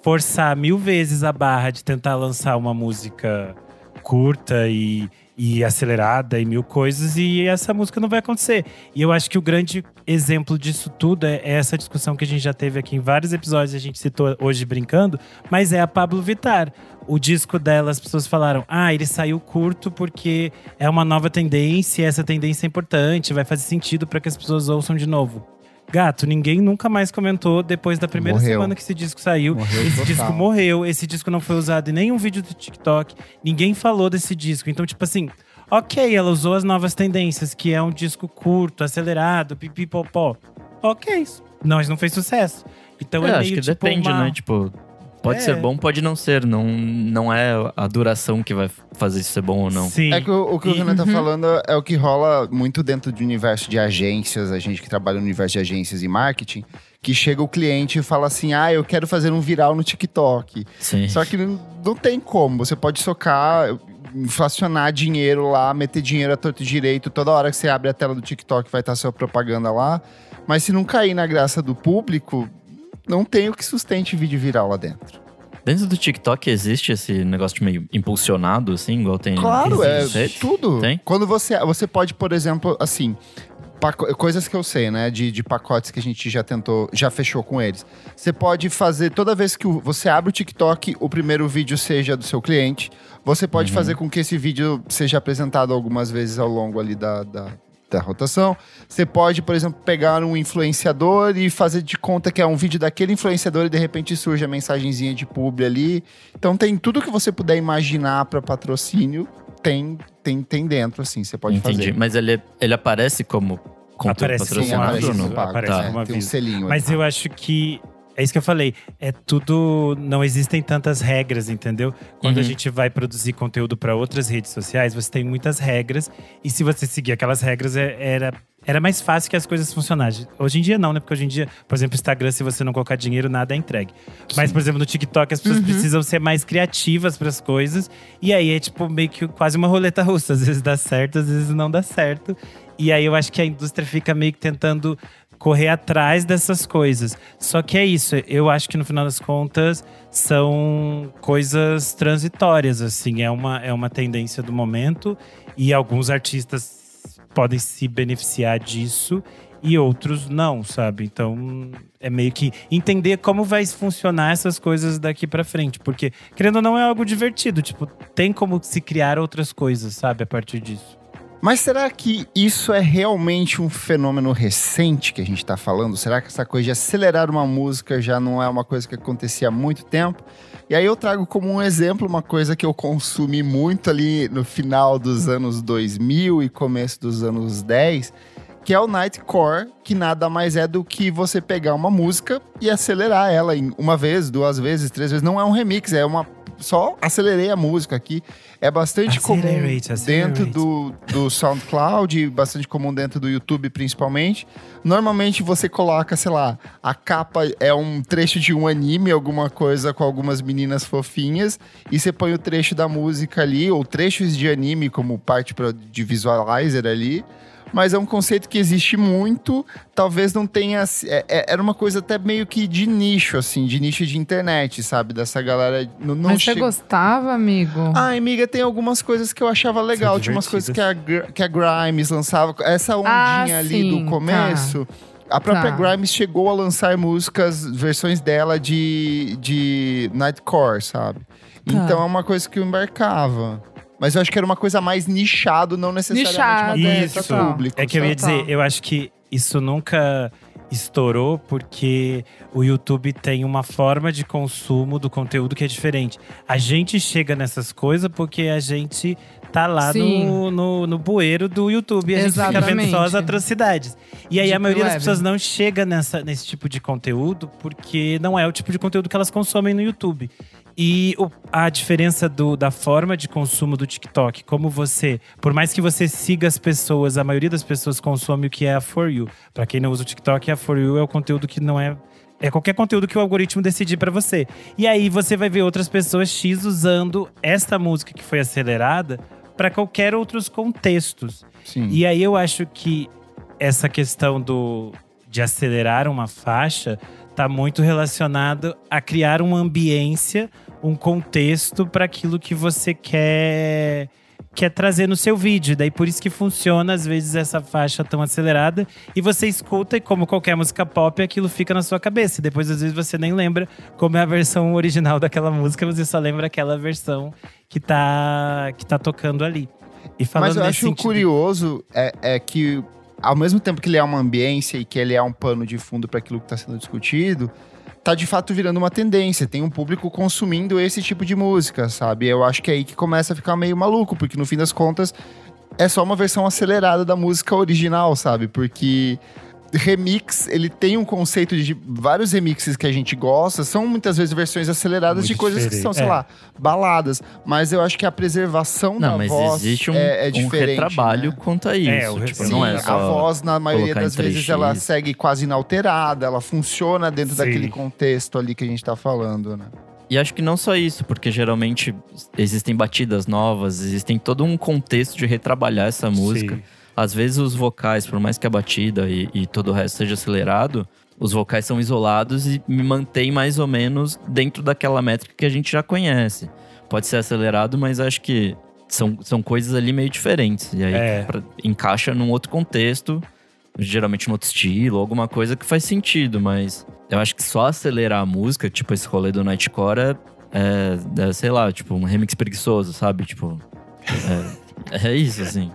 B: forçar mil vezes a barra de tentar lançar uma música curta e, e acelerada e mil coisas, e essa música não vai acontecer. E eu acho que o grande exemplo disso tudo é, é essa discussão que a gente já teve aqui em vários episódios, a gente citou hoje brincando, mas é a Pablo Vittar o disco dela, as pessoas falaram: ah, ele saiu curto porque é uma nova tendência, essa tendência é importante, vai fazer sentido para que as pessoas ouçam de novo. Gato, ninguém nunca mais comentou depois da primeira morreu. semana que esse disco saiu. Morreu esse total. disco morreu, esse disco não foi usado em nenhum vídeo do TikTok. Ninguém falou desse disco. Então, tipo assim, ok, ela usou as novas tendências, que é um disco curto, acelerado, pipipopó. Ok, mas não fez sucesso. Então é, é meio,
D: acho que
B: tipo,
D: depende,
B: uma...
D: né? Tipo, Pode é. ser bom, pode não ser. Não, não é a duração que vai fazer isso ser bom ou não.
A: Sim. É que o, o que o Renan tá uhum. falando é o que rola muito dentro do universo de agências, a gente que trabalha no universo de agências e marketing, que chega o cliente e fala assim: ah, eu quero fazer um viral no TikTok.
D: Sim.
A: Só que não, não tem como. Você pode socar, inflacionar dinheiro lá, meter dinheiro a torto direito. Toda hora que você abre a tela do TikTok vai estar sua propaganda lá. Mas se não cair na graça do público, não tem o que sustente vídeo viral lá dentro.
D: Dentro do TikTok existe esse negócio de meio impulsionado, assim, igual tem.
A: Claro, é tudo. Tem? Quando você, você pode, por exemplo, assim, coisas que eu sei, né, de, de pacotes que a gente já tentou, já fechou com eles. Você pode fazer toda vez que você abre o TikTok, o primeiro vídeo seja do seu cliente. Você pode uhum. fazer com que esse vídeo seja apresentado algumas vezes ao longo ali da, da da rotação. Você pode, por exemplo, pegar um influenciador e fazer de conta que é um vídeo daquele influenciador e de repente surge a mensagenzinha de publi ali. Então tem tudo que você puder imaginar para patrocínio, tem, tem, tem dentro, assim, você pode Entendi. fazer.
D: Mas ele, ele aparece como conteúdo
B: aparece
D: patrocinado?
B: Sim, aparece, não? aparece tá. como Tem um selinho. Mas eu acho que é isso que eu falei. É tudo. Não existem tantas regras, entendeu? Quando uhum. a gente vai produzir conteúdo para outras redes sociais, você tem muitas regras. E se você seguir aquelas regras, é, era era mais fácil que as coisas funcionassem. Hoje em dia não, né? Porque hoje em dia, por exemplo, Instagram, se você não colocar dinheiro, nada é entregue. Mas, por exemplo, no TikTok, as pessoas
C: Uhum.
B: precisam ser mais criativas para as coisas. E aí é tipo meio que quase uma roleta russa. Às vezes dá certo, às vezes não dá certo. E aí eu acho que a indústria fica meio que tentando correr atrás dessas coisas. Só que é isso, eu acho que no final das contas são coisas transitórias, assim, é uma, é uma tendência do momento e alguns artistas podem se beneficiar disso e outros não, sabe? Então é meio que entender como vai funcionar essas coisas daqui pra frente, porque querendo ou não é algo divertido, tipo, tem como se criar outras coisas, sabe, a partir disso.
A: Mas será que isso é realmente um fenômeno recente que a gente tá falando? Será que essa coisa de acelerar uma música já não é uma coisa que acontecia há muito tempo? E aí eu trago como um exemplo uma coisa que eu consumi muito ali no final dos anos 2000 e começo dos anos 10, que é o Nightcore, que nada mais é do que você pegar uma música e acelerar ela em uma vez, duas vezes, três vezes. Não é um remix, é uma só acelerei a música aqui. É bastante comum dentro do, do SoundCloud, bastante comum dentro do YouTube, principalmente. Normalmente você coloca, sei lá, a capa é um trecho de um anime, alguma coisa com algumas meninas fofinhas, e você põe o trecho da música ali, ou trechos de anime como parte pra, de visualizer ali. Mas é um conceito que existe muito, talvez não tenha. é- é- era uma coisa até meio que de nicho, assim, de nicho de internet, sabe? Dessa galera. Não, não
C: Mas você
A: chega-
C: gostava, amigo?
A: ah, amiga, tem algumas coisas que eu achava legal. Tinha umas coisas que a, que a Grimes lançava. Essa ondinha
C: Ah,
A: ali
C: sim,
A: do começo. A própria
C: Tá.
A: Grimes chegou a lançar músicas, versões dela de, de Nightcore, sabe?
C: Tá.
A: Então é uma coisa que eu embarcava. Mas eu acho que era uma coisa mais nichado, não necessariamente
C: Nichado,
A: uma
C: é,
A: coisa
B: Isso.
A: público.
B: É que eu ia dizer, eu acho que isso nunca estourou porque o YouTube tem uma forma de consumo do conteúdo que é diferente. A gente chega nessas coisas porque a gente tá lá
C: Sim.
B: no, no, no bueiro do YouTube e a gente fica vendo
C: Exatamente.
B: só as atrocidades. E aí a maioria das
C: Web.
B: pessoas não chega nessa, nesse tipo de conteúdo porque não é o tipo de conteúdo que elas consomem no YouTube. E o- a diferença do- da forma de consumo do TikTok, como você, por mais que você siga as pessoas, a maioria das pessoas consome o que é a For You. Pra quem não usa o TikTok, a For You é o conteúdo que não é. É qualquer conteúdo que o algoritmo decidir pra você. E aí você vai ver outras pessoas X usando esta música que foi acelerada pra qualquer outros contextos.
A: Sim.
B: E aí eu acho que essa questão do de acelerar uma faixa tá muito relacionado a criar uma ambiência, um contexto para aquilo que você quer quer trazer no seu vídeo. Daí por isso que funciona às vezes essa faixa tão acelerada e você escuta e como qualquer música pop, aquilo fica na sua cabeça. E depois às vezes você nem lembra como é a versão original daquela música, você só lembra aquela versão que tá que tá tocando ali. E falando
A: Mas eu acho
B: sentido-
A: curioso é, é que, ao mesmo tempo que ele é uma ambiência e que ele é um pano de fundo para aquilo que está sendo discutido, tá de fato virando uma tendência. Tem um público consumindo esse tipo de música, sabe? Eu acho que é aí que começa a ficar meio maluco, porque no fim das contas é só uma versão acelerada da música original, sabe? Porque remix, ele tem um conceito de vários remixes que a gente gosta, são muitas vezes versões aceleradas de
B: Muito
A: coisas que são, sei
B: diferente,
A: lá, baladas. Mas eu acho que a preservação da
D: Não, mas
A: voz
D: existe um,
A: é, é
D: um
A: diferente.
D: retrabalho
A: né?
D: quanto a isso.
B: É, o
D: tipo,
B: sim,
D: não é
A: a
D: só.
A: voz, na maioria das vezes,
D: 3x.
A: ela segue quase inalterada, ela funciona dentro
B: Sim.
A: daquele contexto ali que a gente tá falando, né?
D: E acho que não só isso, porque geralmente existem batidas novas, existem todo um contexto de retrabalhar essa música.
B: Sim.
D: Às vezes os vocais, por mais que a batida e, e todo o resto seja acelerado, os vocais são isolados e me mantém mais ou menos dentro daquela métrica que a gente já conhece. Pode ser acelerado, mas acho que são, são coisas ali meio diferentes. E aí
B: É.
D: pra- encaixa num outro contexto, geralmente num outro estilo, alguma coisa que faz sentido, mas eu acho que só acelerar a música, tipo esse rolê do Nightcore, é, é, sei lá, tipo um remix preguiçoso, sabe? Tipo. É, é isso, assim.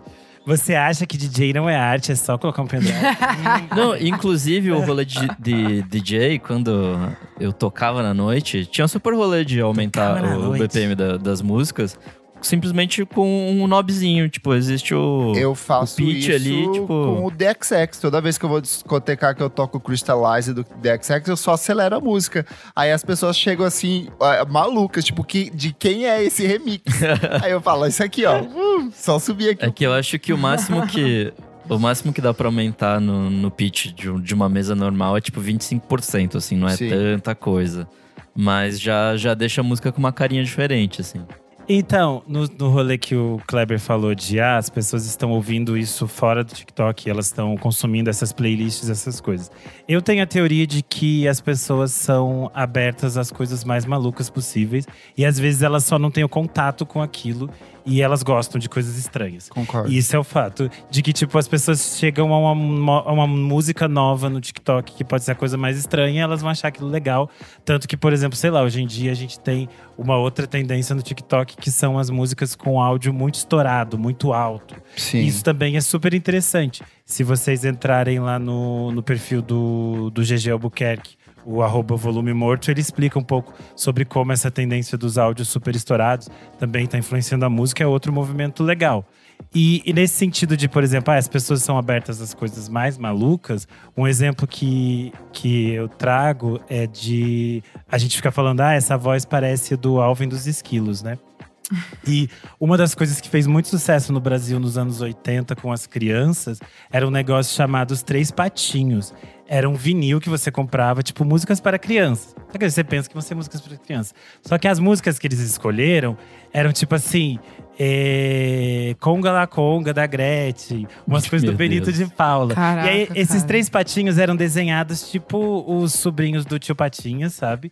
B: Você acha que DJ não é arte, é só colocar um pendrive?
D: Não, inclusive o rolê de, de DJ, quando eu tocava na noite, tinha um super rolê de aumentar o
B: noite.
D: BPM da- das músicas, simplesmente com um knobzinho. Tipo, existe o.
A: Eu faço
D: pitch
A: isso
D: ali, tipo-
A: com o DXX. Toda vez que eu vou discotecar que eu toco o Crystallize do DXX, eu só acelero a música. Aí as pessoas chegam assim, malucas, tipo, que, de quem é esse remix? Aí eu falo, isso aqui, ó, uh, só subir aqui.
D: É que eu acho que o máximo que O máximo que dá pra aumentar no, no pitch de, de uma mesa normal é tipo 25%, assim, não é
A: Sim.
D: tanta coisa. Mas já, já deixa a música com uma carinha diferente, assim.
B: Então, no, no rolê que o Kleber falou de ah, as pessoas estão ouvindo isso fora do TikTok, elas estão consumindo essas playlists, essas coisas. Eu tenho a teoria de que as pessoas são abertas às coisas mais malucas possíveis e às vezes elas só não têm o contato com aquilo e elas gostam de coisas estranhas.
A: Concordo.
B: E Isso é o fato de que, tipo, as pessoas chegam a uma, a uma música nova no TikTok, que pode ser a coisa mais estranha, e elas vão achar aquilo legal. Tanto que, por exemplo, sei lá, hoje em dia a gente tem uma outra tendência no TikTok, que são as músicas com áudio muito estourado, muito alto.
A: Sim.
B: Isso também é super interessante. Se vocês entrarem lá no, no perfil do, do GG Albuquerque, o arroba volume morto, ele explica um pouco sobre como essa tendência dos áudios super estourados também está influenciando a música, é outro movimento legal. E, e nesse sentido de, por exemplo, ah, as pessoas são abertas às coisas mais malucas, um exemplo que, que eu trago é de. A gente fica falando, ah, essa voz parece do Alvin dos Esquilos, né? E uma das coisas que fez muito sucesso no Brasil nos anos 80 com as crianças era um negócio chamado Os Três Patinhos. Era um vinil que você comprava, tipo, músicas para crianças. Só que você pensa que vão ser músicas para crianças. Só que as músicas que eles escolheram eram tipo assim. É... Conga La Conga da Gretchen, umas coisas do
D: Meu
B: Benito
D: Deus.
B: de Paula.
C: Caraca,
B: e aí, esses
C: cara.
B: três patinhos eram desenhados tipo os sobrinhos do tio Patinhas, sabe?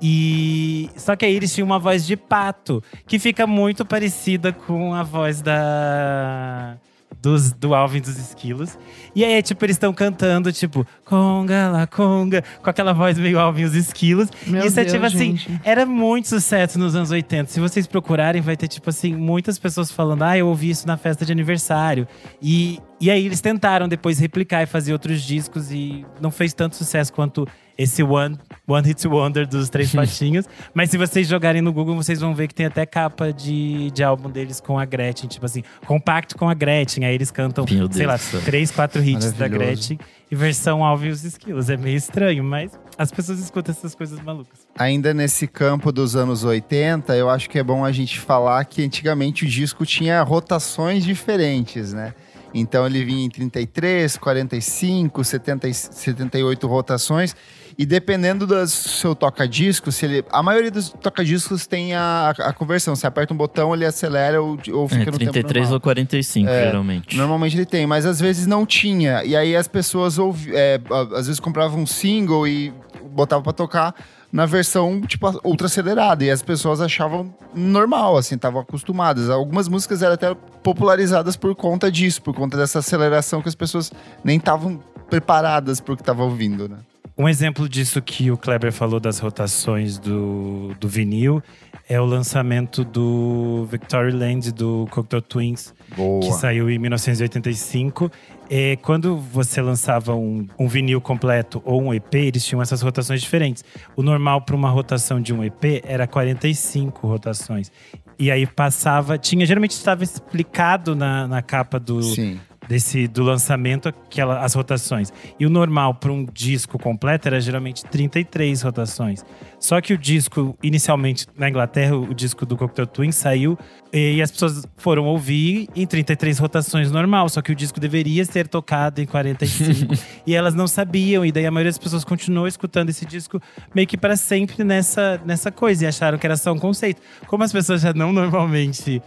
B: E só que aí eles tinham uma voz de pato, que fica muito parecida com a voz da dos, do Alvin dos Esquilos. E aí, tipo, eles estão cantando, tipo, conga la conga, com aquela voz meio Alvin dos Esquilos.
C: Meu
B: Isso é
C: Deus,
B: tipo assim,
C: gente.
B: era muito sucesso nos anos 80. Se vocês procurarem, vai ter, tipo assim, muitas pessoas falando: ah, eu ouvi isso na festa de aniversário. E, e aí eles tentaram depois replicar e fazer outros discos e não fez tanto sucesso quanto esse One, one Hit Wonder dos Três Patinhos. Mas se vocês jogarem no Google, vocês vão ver que tem até capa de, de álbum deles com a Gretchen. Tipo assim, compacto com a Gretchen. Aí eles cantam,
D: Meu
B: sei
D: Deus
B: lá,
D: céu.
B: três, quatro hits da. Gretchen. E versão Alvin e os Esquilos. É meio estranho, mas as pessoas escutam essas coisas malucas.
A: Ainda nesse campo dos anos 80, eu acho que é bom a gente falar que antigamente o disco tinha rotações diferentes, né? Então ele vinha em 33, 45, 70, e 78 rotações. E dependendo do seu toca-disco, se ele. A maioria dos toca-discos tem a, a conversão. Você aperta um botão, ele acelera ou, ou fica
D: É,
A: no tempo
D: 33
A: normal.
D: ou 45,
A: É,
D: geralmente.
A: Normalmente ele tem, mas às vezes não tinha. E aí as pessoas ouvi, é, às vezes compravam um single e botavam pra tocar na versão, tipo, ultra acelerada. E as pessoas achavam normal, assim, estavam acostumadas. Algumas músicas eram até popularizadas por conta disso, por conta dessa aceleração que as pessoas nem estavam preparadas pro que estavam ouvindo, né?
B: Um exemplo disso que o Kleber falou das rotações do, do vinil é o lançamento do Victory Land do Cocteau Twins, que
A: Boa.
B: saiu em 1985. É, quando você lançava um, um vinil completo ou um EP, eles tinham essas rotações diferentes. O normal para uma rotação de um EP era 45 rotações. E aí passava, tinha geralmente estava explicado na, na capa do,
A: Sim.
B: Desse do lançamento aquela, as rotações. E o normal para um disco completo era geralmente 33 rotações. Só que o disco, inicialmente na Inglaterra, o disco do Cocktail Twins saiu e as pessoas foram ouvir em 33 rotações normal. Só que o disco deveria ser tocado em 45 e elas não sabiam. E daí a maioria das pessoas continuou escutando esse disco meio que para sempre nessa, nessa coisa e acharam que era só um conceito. Como as pessoas já não normalmente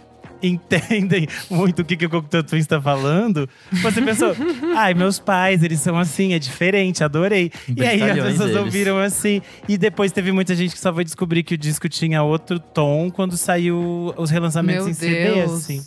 B: entendem muito o que, que o Cocteau Twins está falando, você pensou, ai, meus pais, eles são assim, é diferente, adorei. E aí as pessoas
D: eles.
B: ouviram assim. E depois teve muita gente que só foi descobrir que o disco tinha outro tom quando saiu os relançamentos
C: Meu
B: em CD,
C: Deus.
B: assim.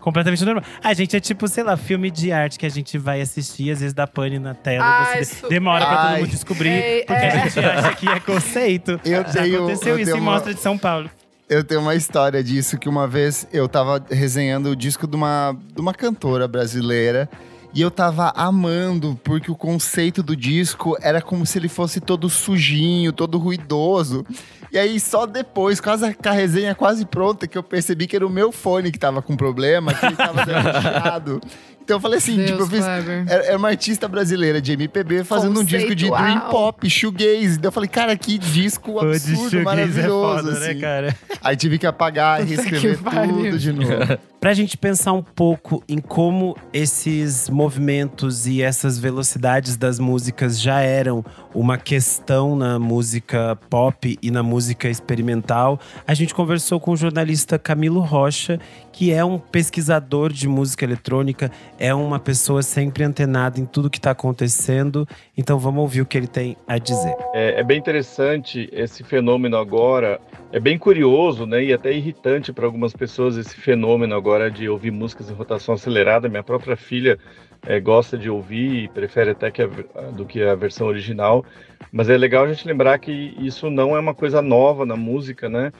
B: Completamente normal. A gente é tipo, sei lá, filme de arte que a gente vai assistir, às vezes dá pane na tela.
C: Ai,
B: você
C: su-
B: demora pra todo
A: Ai.
B: mundo descobrir,
C: É,
B: porque
C: é.
B: a gente acha que é conceito.
A: Eu
B: Já
A: tenho-
B: aconteceu
A: eu
B: isso em
A: uma-
B: Mostra de São Paulo.
A: Eu tenho uma história disso, que uma vez eu tava resenhando o disco de uma, de uma cantora brasileira. E eu tava amando, porque o conceito do disco era como se ele fosse todo sujinho, todo ruidoso. E aí, só depois, quase com a resenha quase pronta, que eu percebi que era o meu fone que tava com problema, que ele tava dando. Então eu falei assim,
C: Deus,
A: tipo, eu fiz. Era era uma artista brasileira de MPB fazendo um disco de dream pop, shoegaze. Daí eu falei, cara, que disco absurdo, maravilhoso.
B: é foda, né,
A: assim.
B: cara?
A: Aí tive que apagar e reescrever tudo de novo.
E: Pra gente pensar um pouco em como esses movimentos e essas velocidades das músicas já eram uma questão na música pop e na música experimental, a gente conversou com o jornalista Camilo Rocha, que é um pesquisador de música eletrônica, é uma pessoa sempre antenada em tudo que está acontecendo. Então vamos ouvir o que ele tem a dizer.
G: É, é bem interessante esse fenômeno agora. É bem curioso, né, e até irritante para algumas pessoas esse fenômeno agora de ouvir músicas em rotação acelerada. Minha própria filha é, gosta de ouvir e prefere até que a, do que a versão original. Mas é legal a gente lembrar que isso não é uma coisa nova na música, né?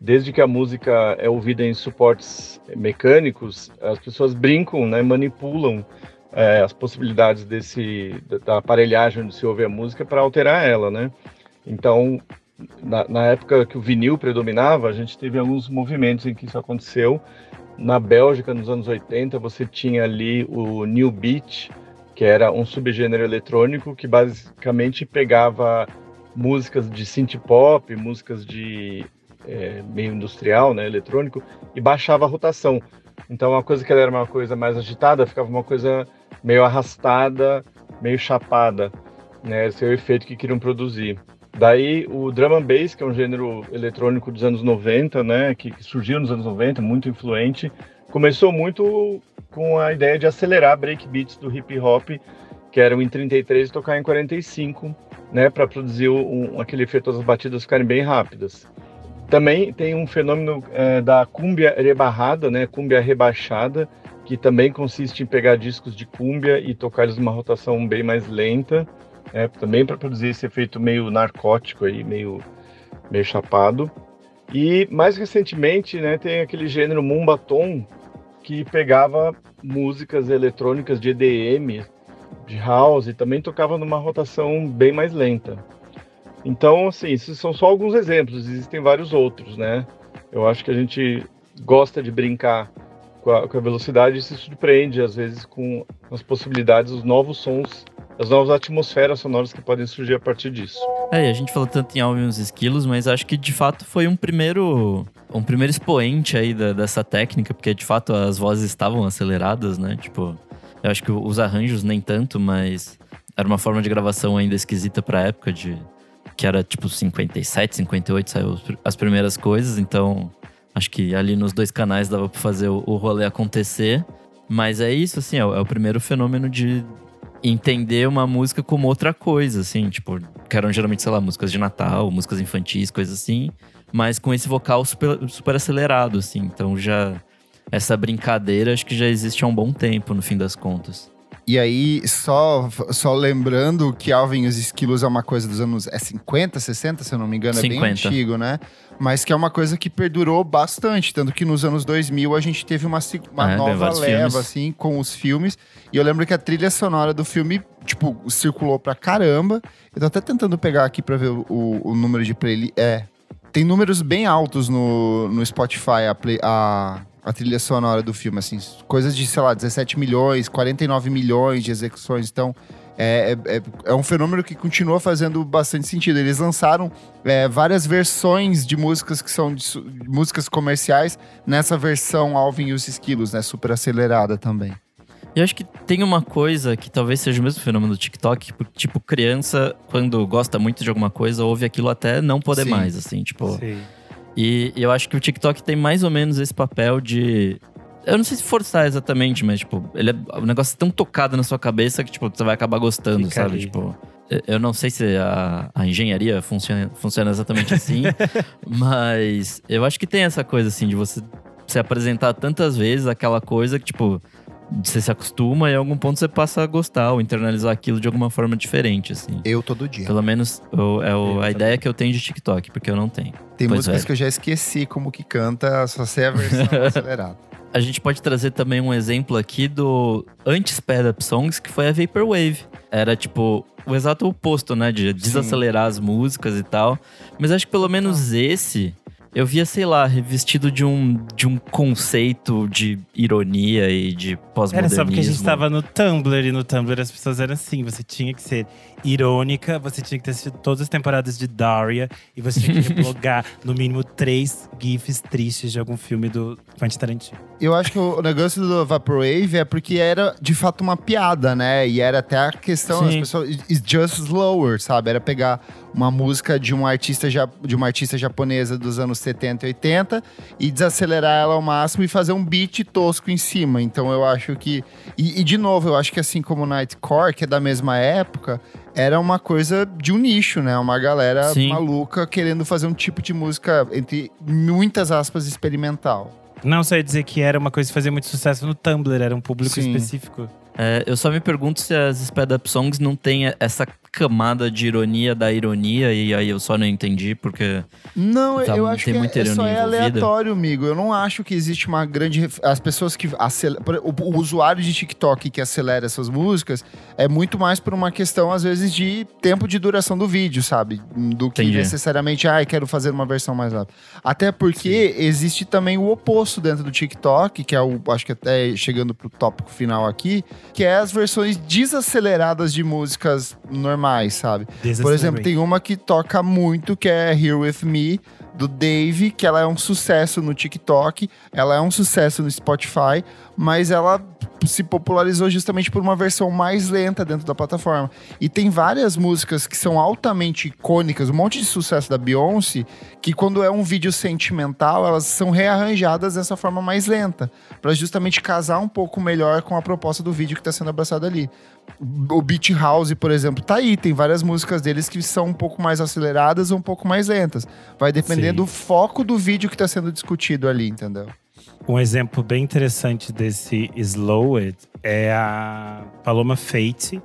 G: Desde que a música é ouvida em suportes mecânicos, as pessoas brincam, né, manipulam é, as possibilidades desse da- aparelhagem onde se ouve a música para alterar ela, né? Então, na, na época que o vinil predominava, a gente teve alguns movimentos em que isso aconteceu. Na Bélgica, nos anos 80, você tinha ali o New Beat, que era um subgênero eletrônico que basicamente pegava músicas de synth pop, músicas de é, meio industrial, né, eletrônico, e baixava a rotação. Então, uma coisa que era uma coisa mais agitada, ficava uma coisa meio arrastada, meio chapada, né? Esse é o efeito que queriam produzir. Daí o drum and bass, que é um gênero eletrônico dos anos 90, né, que, que surgiu nos anos 90, muito influente, começou muito com a ideia de acelerar breakbeats do hip hop, que eram em 33 e tocar em 45, né, para produzir um, aquele efeito das batidas ficarem bem rápidas. Também tem um fenômeno eh, da cúmbia rebarrada, né, cúmbia rebaixada, que também consiste em pegar discos de cúmbia e tocar eles numa rotação bem mais lenta, né, também para produzir esse efeito meio narcótico aí, meio, meio chapado. E mais recentemente, né, tem aquele gênero mumbaton que pegava músicas eletrônicas de EDM, de house, e também tocava numa rotação bem mais lenta. Então, assim, esses são só alguns exemplos, existem vários outros, né? Eu acho que a gente gosta de brincar com a, com a velocidade e se surpreende, às vezes, com as possibilidades, os novos sons, as novas atmosferas sonoras que podem surgir a partir disso.
D: É, a gente falou tanto em os esquilos, mas acho que de fato foi um primeiro um primeiro expoente aí da- dessa técnica, porque de fato as vozes estavam aceleradas, né? Tipo, eu acho que os arranjos nem tanto, mas era uma forma de gravação ainda esquisita pra época de que era tipo 57, 58 saiu as primeiras coisas, então acho que ali nos dois canais dava pra fazer o, o rolê acontecer. Mas é isso, assim, é o, é o primeiro fenômeno de entender uma música como outra coisa, assim, tipo, que eram geralmente, sei lá, músicas de Natal, músicas infantis, coisas assim, mas com esse vocal super, super acelerado, assim. Então já. Essa brincadeira acho que já existe há um bom tempo, no fim das contas.
A: E aí, só, só lembrando que Alvin e os Esquilos é uma coisa dos anos é 50, 60, se eu não me engano, é bem
D: 50.
A: antigo, né? Mas que é uma coisa que perdurou bastante, tanto que nos anos 2000 a gente teve uma, uma
D: É,
A: nova leva,
D: filmes.
A: assim, com os filmes. E eu lembro que a trilha sonora do filme, tipo, circulou pra caramba. Eu tô até tentando pegar aqui pra ver o, o- o número de playlist. É, tem números bem altos no, no Spotify, a, play- a, a trilha sonora do filme, assim, coisas de, sei lá, 17 milhões, 49 milhões de execuções. Então, é, é, é- é um fenômeno que continua fazendo bastante sentido. Eles lançaram é, várias versões de músicas que são de de músicas comerciais nessa versão Alvin e os Esquilos, né? Super acelerada também.
D: E eu acho que tem uma coisa que talvez seja o mesmo fenômeno do TikTok, porque, tipo, criança, quando gosta muito de alguma coisa, ouve aquilo até não poder
A: Sim.
D: mais, assim, tipo.
E: Sim.
D: E, e eu acho que o TikTok tem mais ou menos esse papel de. Eu não sei se forçar exatamente, mas, tipo, ele é, o negócio é tão tocado na sua cabeça que, tipo, você vai acabar gostando,
E: Fica
D: sabe?
E: ali.
D: Tipo. eu- Eu não sei se a, a engenharia funciona, funciona exatamente assim, mas eu acho que tem essa coisa, assim, de você se apresentar tantas vezes aquela coisa que, tipo, você se acostuma e em algum ponto você passa a gostar ou internalizar aquilo de alguma forma diferente, assim.
A: Eu todo dia.
D: Pelo menos o- é o-
E: Eu
D: a ideia que eu tenho de TikTok, porque eu não tenho.
A: Tem
D: Pois
A: músicas
D: é.
A: que eu já esqueci como que canta, só sei a versão acelerada.
D: A gente pode trazer também um exemplo aqui do anti-sped up songs, que foi a Vaporwave. Era tipo o exato oposto, né? De desacelerar as músicas e tal. Mas acho que pelo menos esse eu via, sei lá, revestido de um, de um conceito de ironia e de pós-modernismo.
B: Era só porque a gente tava no Tumblr e no Tumblr as pessoas eram assim: você tinha que ser irônica, você tinha que ter assistido todas as temporadas de Daria e você tinha que blogar no mínimo três GIFs tristes de algum filme do Quentin Tarantino.
A: Eu acho que o negócio do Vaporwave é porque era de fato uma piada, né? E era até a questão, as
B: Sim.
A: pessoas. It's just slower, sabe? Era pegar uma música de uma artista, ja- de uma artista japonesa dos anos 70 e 80 e desacelerar ela ao máximo e fazer um beat tosco em cima. Então eu acho que. E, e, de novo, eu acho que assim como o Nightcore, que é da mesma época, era uma coisa de um nicho, né? Uma galera
D: Sim.
A: maluca querendo fazer um tipo de música, entre muitas aspas, experimental.
B: Não só ia dizer que era uma coisa que fazia muito sucesso no Tumblr, era um público
A: Sim.
B: específico.
D: É, eu só me pergunto se as Sped Up Songs não tem essa camada de ironia da ironia, e aí eu só não entendi, porque.
A: Não,
D: Tá,
A: eu acho
D: tem
A: que
D: muita
A: é, só
D: ironia
A: é
D: envolvida.
A: aleatório, amigo. Eu não acho que existe uma grande. As pessoas que. acel- por- O, o usuário de TikTok que acelera essas músicas é muito mais por uma questão, às vezes, de tempo de duração do vídeo, sabe? Do que
D: Entendi.
A: necessariamente, ai, quero fazer uma versão mais rápida. Até porque existe também o oposto dentro do TikTok, que é o. Acho que até chegando pro tópico final aqui, que é as versões desaceleradas de músicas normais, sabe? Por exemplo, tem uma que toca muito, que é Here With Me, do Dave, que ela é um sucesso no TikTok, ela é um sucesso no Spotify, mas ela se popularizou justamente por uma versão mais lenta dentro da plataforma. E tem várias músicas que são altamente icônicas, um monte de sucesso da Beyoncé, que quando é um vídeo sentimental, elas são rearranjadas dessa forma mais lenta, para justamente casar um pouco melhor com a proposta do vídeo que está sendo abraçado ali. O Beat House, por exemplo, tá aí. Tem várias músicas deles que são um pouco mais aceleradas ou um pouco mais lentas. Vai depender
B: Sim.
A: do foco do vídeo que tá sendo discutido ali, entendeu?
B: Um exemplo bem interessante desse Slow It é a Paloma Fate,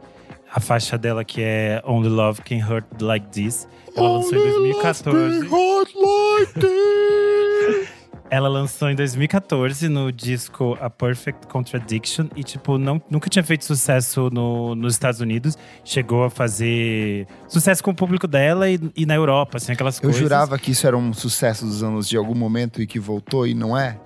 B: a faixa dela que é Only Love Can Hurt Like This. Ela lançou em 2014. Ela lançou em 2014 no disco A Perfect Contradiction e, tipo, não, nunca tinha feito sucesso no, nos Estados Unidos. Chegou a fazer sucesso com o público dela e, e na Europa, assim, aquelas
A: Eu
B: coisas.
A: jurava que isso era um sucesso dos anos de algum momento e que voltou e não é.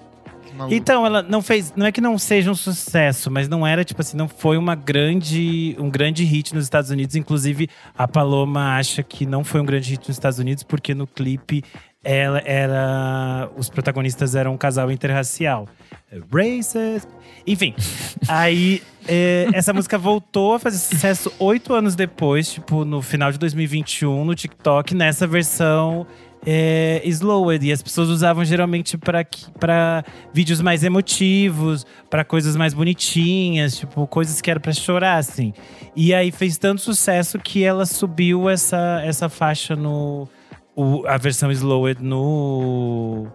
A: Maluco.
B: Então, ela não fez. Não é que não seja um sucesso, mas não era, tipo assim, não foi uma grande, um grande hit nos Estados Unidos. Inclusive, a Paloma acha que não foi um grande hit nos Estados Unidos, porque no clipe ela era. Os protagonistas eram um casal interracial. Racist. Enfim. aí é, essa música voltou a fazer sucesso oito anos depois, tipo, no final de 2021, no TikTok, nessa versão é, slowed. E as pessoas usavam geralmente pra vídeos mais emotivos, pra coisas mais bonitinhas, tipo, coisas que era pra chorar, assim. E aí fez tanto sucesso que ela subiu essa, essa faixa no. o- a versão slowed no,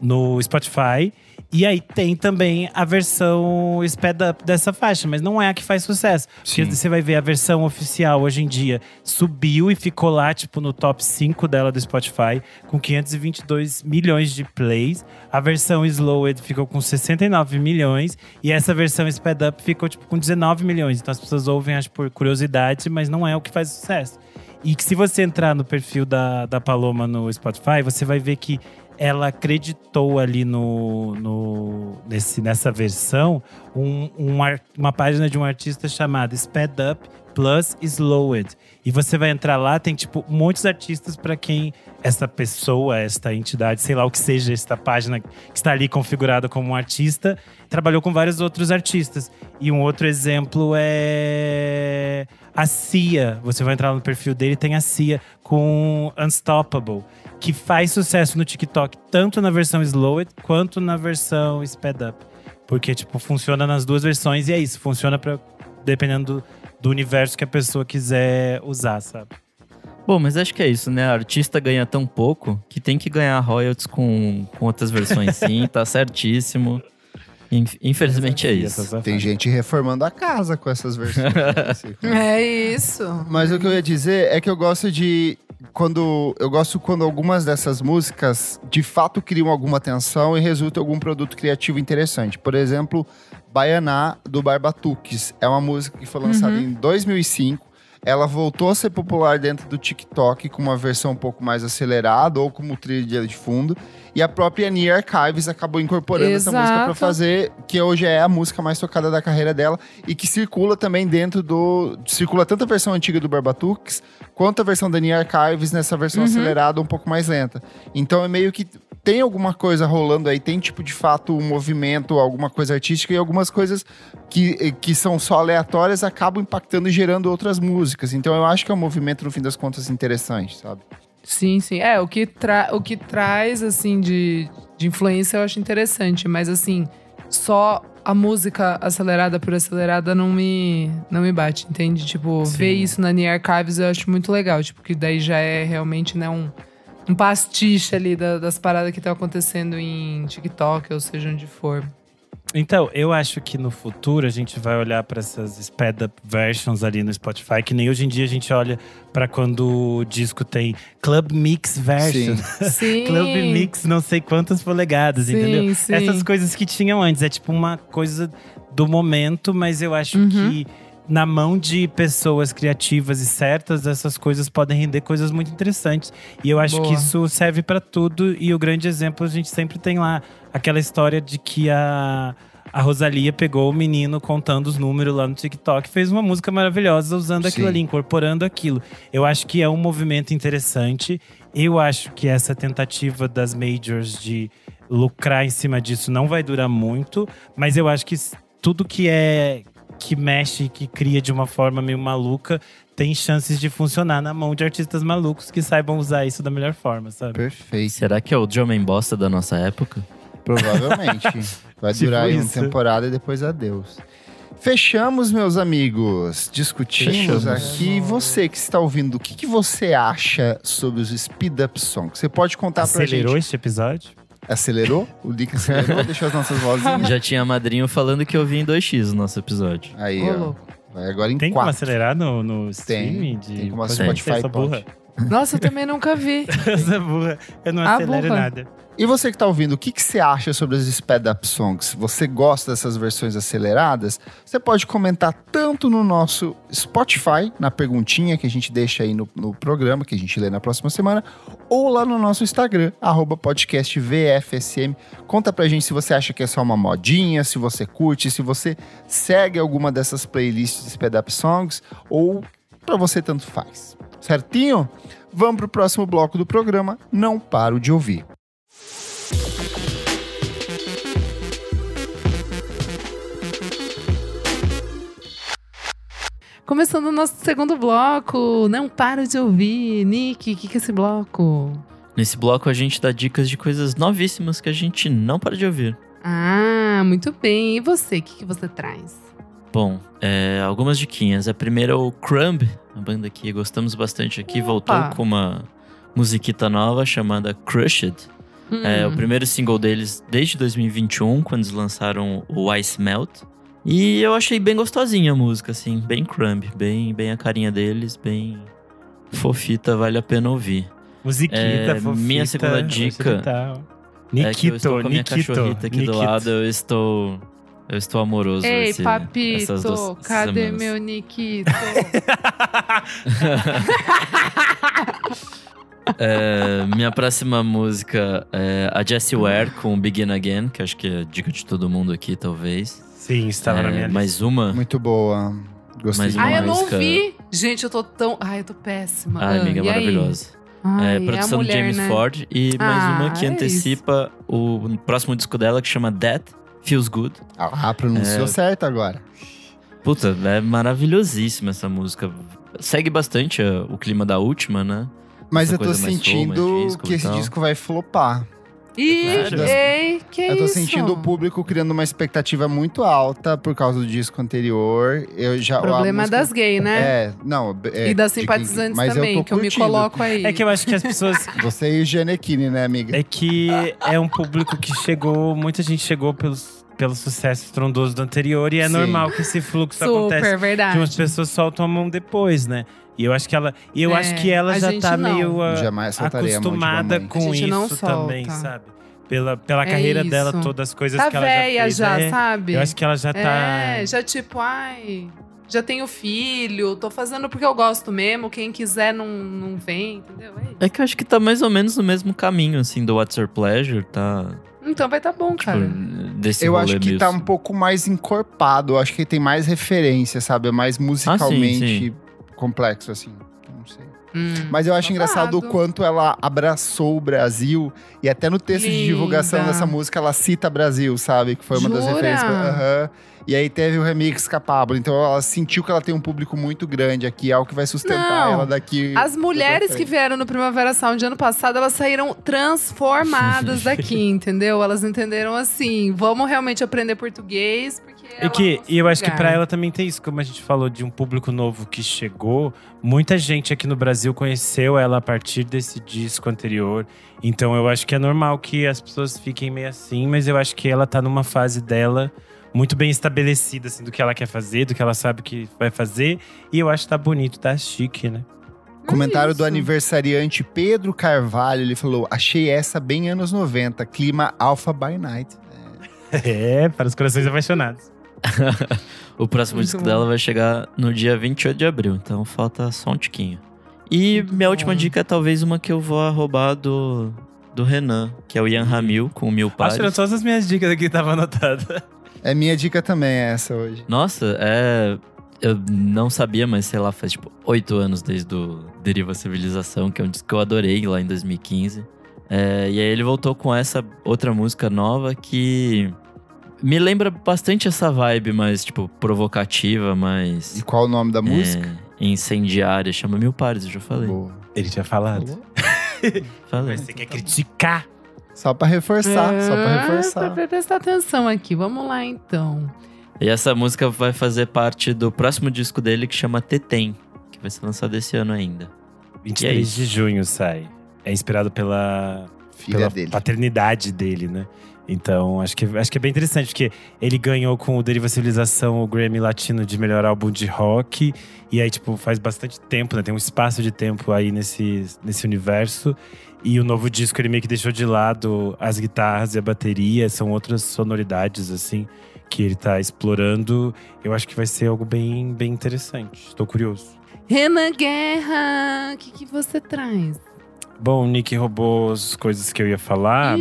B: no Spotify. E aí tem também a versão sped up dessa faixa, mas não é a que faz sucesso. Porque
A: Sim.
B: você vai ver a versão oficial hoje em dia subiu e ficou lá, tipo, no top 5 dela do Spotify, com 522 milhões de plays. A versão Slowed ficou com 69 milhões. E essa versão Sped Up ficou, tipo, com 19 milhões. Então as pessoas ouvem, acho, por curiosidade, mas não é o que faz sucesso. E que se você entrar no perfil da, da Paloma no Spotify, você vai ver que ela acreditou ali no, no nesse, nessa versão um, um uma página de um artista chamada Sped Up Plus Slowed. E você vai entrar lá, tem tipo muitos artistas para quem essa pessoa, esta entidade, sei lá o que seja, esta página que está ali configurada como um artista, trabalhou com vários outros artistas. E um outro exemplo é a Cia. Você vai entrar no perfil dele, tem a Cia com Unstoppable, que faz sucesso no TikTok, tanto na versão Slowed quanto na versão Sped Up. Porque, tipo, funciona nas duas versões e é isso. Funciona pra, dependendo do, do universo que a pessoa quiser usar, sabe?
D: Bom, mas acho que é isso, né? A artista ganha tão pouco que tem que ganhar royalties com, com outras versões, sim, tá certíssimo. Inf- Infelizmente é isso.
A: Tem gente reformando a casa com essas versões.
C: É isso.
A: Mas o que eu ia dizer é que eu gosto de. Quando. Eu gosto quando algumas dessas músicas de fato criam alguma tensão e resultam em algum produto criativo interessante. Por exemplo, Baianá, do Barbatuques. É uma música que foi lançada em 2005. Ela voltou a ser popular dentro do TikTok com uma versão um pouco mais acelerada ou como trilha de fundo. E a própria Nia Archives acabou incorporando essa música para
C: Exato.
A: fazer, que hoje é a música mais tocada da carreira dela e que circula também dentro do. Circula tanto a versão antiga do Barbatux quanto a versão da Nia Archives nessa versão
C: Uhum.
A: acelerada um pouco mais lenta. Então é meio que tem alguma coisa rolando aí, tem tipo de fato um movimento, alguma coisa artística e algumas coisas que, que são só aleatórias acabam impactando e gerando outras músicas. Então eu acho que é um movimento, no fim das contas, interessante, sabe?
C: Sim, sim. É, o que, tra o que traz, assim, de, de influência eu acho interessante, mas assim, só a música acelerada por acelerada não me, não me bate, entende? Tipo,
B: Sim.
C: ver isso na Near Archives eu acho muito legal, tipo, que daí já é realmente, né, um, um pastiche ali da- das paradas que estão acontecendo em TikTok, ou seja, onde for.
B: Então, eu acho que no futuro a gente vai olhar para essas sped up versions ali no Spotify, que nem hoje em dia a gente olha para quando o disco tem Club Mix version.
C: Sim.
B: Club Mix não sei quantas polegadas,
C: Sim,
B: entendeu?
C: sim.
B: Essas coisas que tinham antes. É tipo uma coisa do momento, mas eu acho
C: Uhum.
B: que na mão de pessoas criativas e certas, essas coisas podem render coisas muito interessantes. E eu acho
C: Boa.
B: que isso serve para tudo. E o grande exemplo a gente sempre tem lá aquela história de que a. A Rosalia pegou o menino contando os números lá no TikTok, fez uma música maravilhosa usando aquilo
A: Sim.
B: ali, incorporando aquilo. Eu acho que é um movimento interessante. Eu acho que essa tentativa das majors de lucrar em cima disso não vai durar muito, mas eu acho que tudo que é que mexe, que cria de uma forma meio maluca, tem chances de funcionar na mão de artistas malucos que saibam usar isso da melhor forma, sabe?
A: Perfeito.
D: Será que é o John Bosta da nossa época?
A: Provavelmente. Vai
B: Tipo
A: durar aí uma temporada e depois adeus. Fechamos, meus amigos. Discutimos
D: Fechamos.
A: aqui. Você que está ouvindo, o que, que você acha sobre os speed up songs? Você pode contar pra
B: Acelerou
A: gente.
B: este episódio?
A: Acelerou? O Dick acelerou? Deixou as nossas vozinhas.
D: Já tinha madrinho falando que eu vi em 2x o nosso episódio.
A: Aí, ó. Vai agora em
B: Tem como
A: quatro.
B: acelerar no, no streaming? de
A: tem como a
B: podcast?
A: Spotify
B: Essa burra.
C: Nossa, eu também nunca vi.
B: Essa burra. Eu não
C: A
B: acelero
C: burra.
B: nada.
A: E você que está ouvindo, o que, que você acha sobre as sped up songs? Você gosta dessas versões aceleradas? Você pode comentar tanto no nosso Spotify, na perguntinha que a gente deixa aí no, no programa, que a gente lê na próxima semana, ou lá no nosso Instagram, arroba podcast VFSM. Conta pra gente se você acha que é só uma modinha, se você curte, se você segue alguma dessas playlists de sped up songs, ou pra você tanto faz. Certinho? Vamos pro próximo bloco do programa. Não paro de ouvir.
C: Começando o nosso segundo bloco. Não para de ouvir. Nick, o que, que é esse bloco?
D: Nesse bloco a gente dá dicas de coisas novíssimas que a gente não para de ouvir.
C: Ah, muito bem. E você, o que, que você traz?
D: Bom, é, algumas diquinhas. A primeira é o Crumb, a banda que gostamos bastante aqui,
C: Opa.
D: voltou com uma musiquita nova chamada Crushed. É
C: Hum.
D: o primeiro single deles desde 2021, quando eles lançaram o Ice Melt. E eu achei bem gostosinha a música, assim, bem crumb, bem, bem a carinha deles, bem fofita, vale a pena ouvir.
B: Musiquita,
D: É,
B: fofita.
D: minha segunda dica
B: ocidental.
D: é que eu estou
B: Nikito,
D: com a minha
B: Nikito.
D: cachorrita aqui do
B: Nikito.
D: lado, eu estou. Eu estou amoroso.
C: Ei,
D: esse-
C: papito,
D: essas duas
C: cadê
D: semanas.
C: meu Nikito?
D: É, minha próxima música é a Jessie Ware com Begin Again, que acho que é dica de todo mundo aqui, talvez.
B: Sim, estava na
D: É,
B: minha lista.
D: mais uma.
A: Muito boa. Gostei
D: Mais uma
C: Ai, eu não vi. Gente, eu tô tão. Ai, eu tô péssima.
D: Ai,
C: Ah,
D: amiga,
C: e aí?
D: maravilhosa.
C: Ai,
D: é, produção do
C: mulher,
D: James
C: né?
D: Ford e mais
C: Ah,
D: uma que
C: é
D: antecipa o próximo disco dela que chama Death Feels Good.
A: Ah, pronunciou
D: É.
A: certo agora.
D: Puta, é maravilhosíssima essa música. Segue bastante uh, o clima da última, né?
A: Mas
D: Essa
A: eu tô
D: soul,
A: sentindo
D: disco
A: que esse disco vai flopar.
C: Ih,
D: Sério?
C: ei, que
A: eu tô
C: isso?
A: sentindo o público criando uma expectativa muito alta por causa do disco anterior. Eu já,
C: Problema
A: música-
C: das gays, né?
A: É, não. é,
C: e das simpatizantes
A: mas
C: também,
A: eu tô
C: que eu me coloco aí.
B: É que eu acho que as pessoas.
A: Você e o Gianecchini, né, amiga?
B: é que é um público que chegou. Muita gente chegou pelos, pelo sucesso estrondoso do anterior. E é
A: Sim.
B: normal que esse fluxo.
C: Super,
B: Que
C: verdade.
B: umas pessoas soltam a mão depois, né? E eu acho que ela. E eu
C: É,
B: acho que ela já tá
C: não.
B: meio ah,
A: a
B: acostumada com
C: A gente não
B: isso também, sabe? Pela, pela
C: É
B: carreira
C: isso.
B: dela, todas as coisas
C: Tá
B: que ela já
C: velha
B: fez.
C: já,
B: é,
C: sabe?
B: Eu acho que ela já tá.
C: É, já tipo, ai. já tenho filho, tô fazendo porque eu gosto mesmo, quem quiser não, não vem, entendeu? É isso.
D: É que eu acho que tá mais ou menos no mesmo caminho, assim, do What's Your Pleasure, tá?
C: Então vai tá bom,
D: Tipo,
C: cara.
D: desse
A: Eu acho que tá
D: assim.
A: um pouco mais encorpado. Eu acho que tem mais referência, sabe? É mais musicalmente complexo, assim.
C: Hum,
A: Mas eu acho engraçado o quanto ela abraçou o Brasil. E até no texto de
C: Linda.
A: divulgação dessa música, ela cita Brasil, sabe? Que foi uma das
C: Jura?
A: referências. Aham. E aí teve o remix com a Pablo. Então ela sentiu que ela tem um público muito grande aqui. É o que vai sustentar
C: Não.
A: ela daqui.
C: As mulheres que vieram no Primavera Sound ano passado, elas saíram transformadas daqui, entendeu? Elas entenderam assim, vamos realmente aprender português, porque
B: E, que,
C: é
B: e eu acho que pra ela também tem isso, como a gente falou, de um público novo que chegou. Muita gente aqui no Brasil conheceu ela a partir desse disco anterior. Então eu acho que é normal que as pessoas fiquem meio assim, mas eu acho que ela tá numa fase dela muito bem estabelecida, assim, do que ela quer fazer, do que ela sabe que vai fazer. E eu acho que tá bonito, tá chique, né?
A: Comentário do
C: Isso.
A: aniversariante Pedro Carvalho. Ele falou: Achei essa bem anos 90, clima Alpha by Night.
B: É, para os corações apaixonados.
D: O próximo
C: Muito
D: disco
C: bom.
D: dela vai chegar no dia 28 de abril, então falta só um tiquinho. E
C: Muito
D: minha
C: bom.
D: última dica é talvez uma que eu vou roubar do, do Renan, que é o Ian Ramil, com Mil
B: Acho que eram
D: Pares.
B: todas as minhas dicas aqui que estavam anotadas.
A: É minha dica também, essa hoje.
D: Nossa, é. Eu não sabia, mas sei lá, faz tipo oito anos desde o Deriva Civilização, que é um disco que eu adorei lá em 2015. É, e aí ele voltou com essa outra música nova que me lembra bastante essa vibe mais, tipo, provocativa, mais
A: E qual o nome da música?
D: é, incendiária. Chama Mil Pares, eu já falei.
A: Boa.
B: Ele tinha falado.
D: falei.
B: Mas você quer criticar?
A: Só pra reforçar, só pra
C: Ah,
A: reforçar.
C: Pra prestar atenção aqui, vamos lá então.
D: E essa música vai fazer parte do próximo disco dele que chama Tetem, que vai ser lançado esse ano ainda.
B: 23
D: isso.
B: de junho sai. É inspirado pela,
A: Filha
B: pela
A: dele.
B: paternidade dele, né? Então, acho que, acho que é bem interessante, porque ele ganhou com o Deriva Civilização o Grammy Latino de melhor álbum de rock. E aí, tipo, faz bastante tempo, né? Tem um espaço de tempo aí nesse, nesse universo. E o novo disco, ele meio que deixou de lado as guitarras e a bateria. São outras sonoridades, assim, que ele tá explorando. Eu acho que vai ser algo bem, bem interessante. Estou curioso.
C: Renan Guerra, o que, que você traz?
B: Bom, o Nick roubou as coisas que eu ia falar.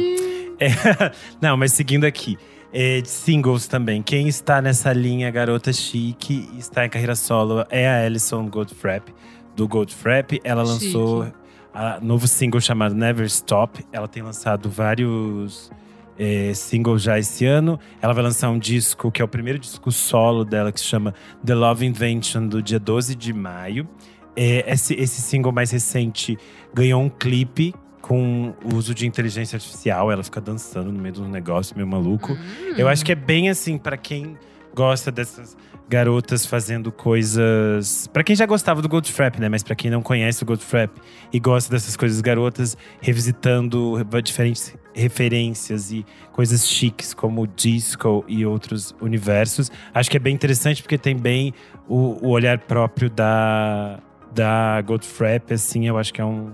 B: É, não, mas seguindo aqui. É, de singles também. Quem está nessa linha garota chique e está em carreira solo é a Alison Goldfrapp, do Goldfrapp. Ela lançou a novo single chamado Never Stop. Ela tem lançado vários é, singles já esse ano. Ela vai lançar um disco que é o primeiro disco solo dela, que se chama The Love Invention, do dia 12 de maio. É, esse, esse single mais recente ganhou um clipe com o uso de inteligência artificial. Ela fica dançando no meio do negócio, meio maluco.
C: Hum.
B: Eu acho que é bem assim, pra quem gosta dessas garotas fazendo coisas. Pra quem já gostava do Goldfrapp, né? Mas pra quem não conhece o Goldfrapp e gosta dessas coisas garotas, revisitando diferentes referências e coisas chiques como disco e outros universos. Acho que é bem interessante porque tem bem o, o olhar próprio da, da Goldfrapp, assim, eu acho que é um,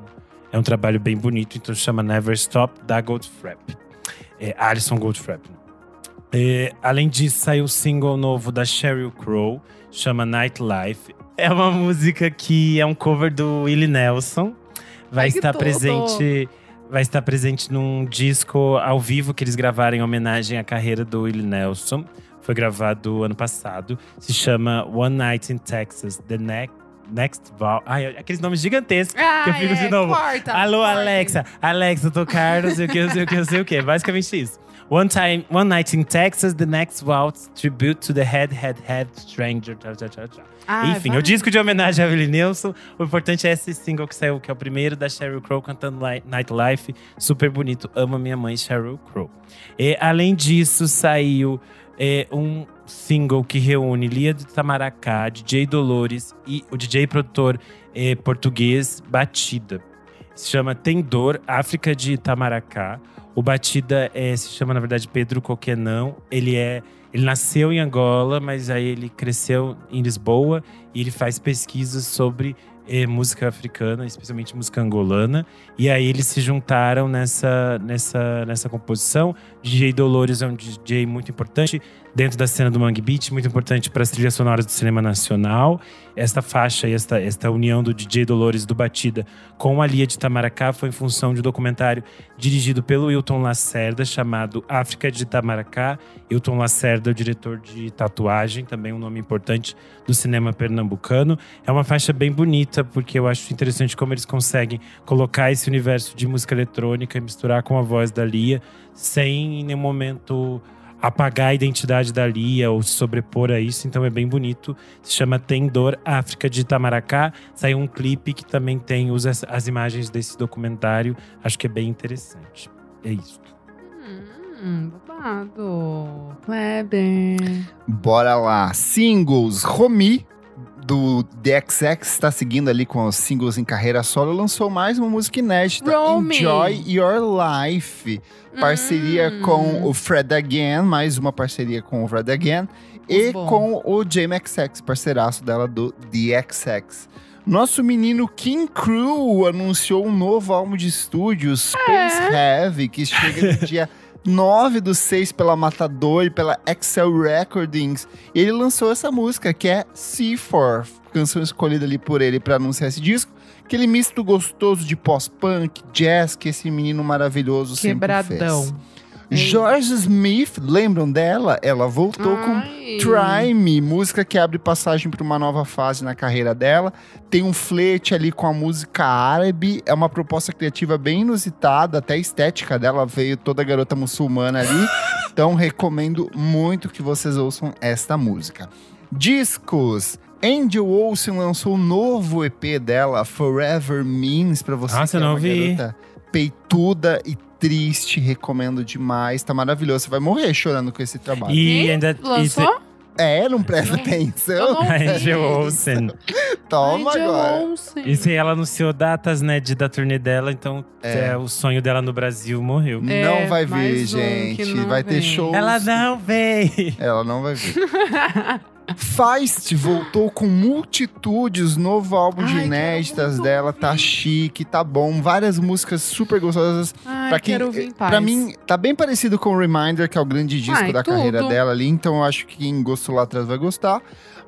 B: é um trabalho bem bonito. Então chama Never Stop, da Goldfrapp. É, Alison Goldfrapp. É, além disso, saiu um single novo da Sheryl Crow, chama Nightlife. É uma música que é um cover do Willie Nelson. Vai
C: Ai,
B: estar presente. Vai estar presente num disco ao vivo que eles gravaram em homenagem à carreira do Willie Nelson. Foi gravado ano passado. Se chama One Night in Texas, The Next, Next Val. Ai, aqueles nomes gigantescos.
C: Ah,
B: que eu fico
C: é,
B: de novo.
C: corta,
B: Alô,
C: corta.
B: Alexa. Alexa, eu tô caro, não sei o que, não sei o que, não sei o que. Basicamente isso. One, time, one Night in Texas, The Next Waltz, Tribute to the Head, Head, Head Stranger. Tchau, tchau, tchau, tchau.
C: Ah,
B: Enfim,
C: vai.
B: o disco de homenagem a Willie Nelson. O importante é esse single que saiu, que é o primeiro da Sheryl Crow cantando Li- Nightlife. Super bonito. Amo minha mãe, Sheryl Crow. E, além disso, saiu é, um single que reúne Lia do Tamaracá, DJ Dolores e o DJ produtor é, português Batida. Se chama Tem Dor, África de Itamaracá. O Batida é, se chama, na verdade, Pedro Coquenão. Ele é. Ele nasceu em Angola, mas aí ele cresceu em Lisboa e ele faz pesquisas sobre eh, música africana, especialmente música angolana. E aí eles se juntaram nessa, nessa, nessa composição. DJ Dolores é um DJ muito importante. dentro da cena do Mangue Beat, muito importante para as trilhas sonoras do cinema nacional. Esta faixa e esta, esta união do DJ Dolores do Batida com a Lia de Itamaracá foi em função de um documentário dirigido pelo Wilton Lacerda, chamado África de Itamaracá. Wilton Lacerda é o diretor de tatuagem, também um nome importante do cinema pernambucano. É uma faixa bem bonita, porque eu acho interessante como eles conseguem colocar esse universo de música eletrônica e misturar com a voz da Lia, sem em nenhum momento apagar a identidade da Lia ou se sobrepor a isso, então é bem bonito. Se chama Tem Dor África de Itamaracá. Saiu um clipe que também tem usa as imagens desse documentário. Acho que é bem interessante. É isso.
C: Hum, babado. Kleber.
A: Bora lá. Singles. Romi, do DXX, está seguindo ali com os singles em carreira solo, lançou mais uma música inédita.
C: Romy.
A: Enjoy Your Life. Parceria
C: Hum.
A: com o Fred Again, mais uma parceria com o Fred Again. E
C: bom.
A: com o JMXX, parceiraço dela do DXX. Nosso menino King Crew anunciou um novo álbum de estúdio, Space Heavy, que chega no dia 9 do 6 pela Matador e pela Excel Recordings. E ele lançou essa música, que é C4, canção escolhida ali por ele para anunciar esse disco. Aquele misto gostoso de pós-punk, jazz, que esse menino maravilhoso sempre fez.
C: Quebradão.
A: George Smith, lembram dela? Ela voltou com
C: Ai.
A: Try Me, música que abre passagem para uma nova fase na carreira dela. Tem um flerte ali com a música árabe, é uma proposta criativa bem inusitada, até a estética dela veio toda garota muçulmana ali. Então recomendo muito que vocês ouçam esta música. Discos. Angel Olsen lançou um novo EP dela, Forever Means, pra você
B: Nossa,
A: que é
B: não
A: uma
B: vi.
A: garota peituda e triste, recomendo demais. Tá maravilhoso, você vai morrer chorando com esse trabalho.
B: E
C: Quem
B: ainda.
C: Lançou?
A: É, não presta atenção?
B: Angel Olsen.
A: Toma
C: Angel
A: agora.
C: Olsen.
B: Isso aí, ela anunciou datas, né, de, da turnê dela, então
A: É.
B: é, o sonho dela no Brasil morreu.
C: É,
A: não vai
C: um que
A: gente.
C: não
A: Vai ter
C: vem.
A: shows.
B: Ela não veio!
A: Ela não vai ver. Feist voltou com multitudes, novo álbum de
C: Ai,
A: inéditas dela, tá chique, tá bom, várias músicas super gostosas.
C: Ai,
A: pra quem,
C: quero ouvir em paz.
A: pra mim, tá bem parecido com o Reminder, que é o grande disco
C: Ai,
A: da
C: tudo.
A: carreira dela ali, então eu acho que quem gostou lá atrás vai gostar.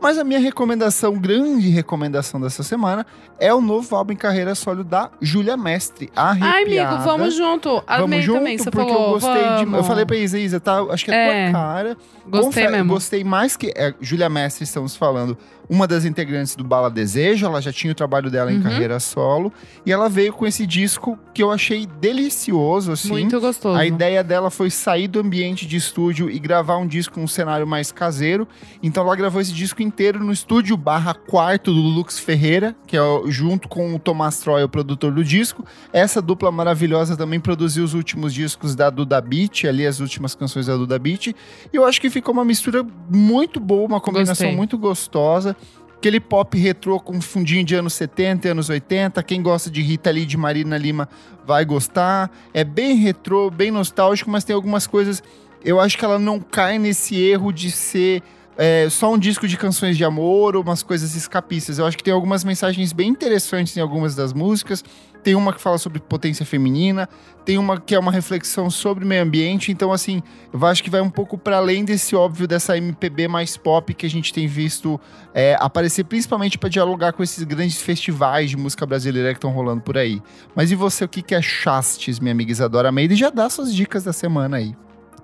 A: Mas a minha recomendação, grande recomendação dessa semana, é o novo álbum em carreira solo da Júlia Mestre, Arrepiada.
C: Ai, amigo, vamos junto.
A: Vamos
C: Amei
A: junto,
C: também, você
A: porque
C: falou.
A: eu gostei de. Eu
C: vamos.
A: falei pra Isa, Isa, tá? Acho que é,
C: É.
A: tua cara.
C: Gostei
A: Confe-
C: mesmo.
A: Gostei mais que. É, Júlia Mestre, estamos falando, uma das integrantes do Bala Desejo. Ela já tinha o trabalho dela em
C: Uhum.
A: carreira solo. E ela veio com esse disco que eu achei delicioso, assim.
C: Muito gostoso.
A: A ideia dela foi sair do ambiente de estúdio e gravar um disco num cenário mais caseiro. Então ela gravou esse disco inteiro no estúdio barra quarto do Lux Ferreira, que é junto com o Tomás Troy, o produtor do disco. Essa dupla maravilhosa também produziu os últimos discos da Duda Beat, ali as últimas canções da Duda Beat. E eu acho que ficou uma mistura muito boa, uma combinação
C: Gostei.
A: muito gostosa. Aquele pop retrô com fundinho de anos 70 e anos 80. Quem gosta de Rita Lee de Marina Lima vai gostar. É bem retrô, bem nostálgico, mas tem algumas coisas. Eu acho que ela não cai nesse erro de ser é, só um disco de canções de amor umas coisas escapistas. Eu acho que tem algumas mensagens bem interessantes em algumas das músicas. Tem uma que fala sobre potência feminina, tem uma que é uma reflexão sobre meio ambiente. Então, assim, eu acho que vai um pouco para além desse óbvio dessa MPB mais pop que a gente tem visto é, aparecer, principalmente para dialogar com esses grandes festivais de música brasileira que estão rolando por aí. Mas e você, o que que é Chastes, minha amiga Isadora Meire? Já dá suas dicas da semana aí.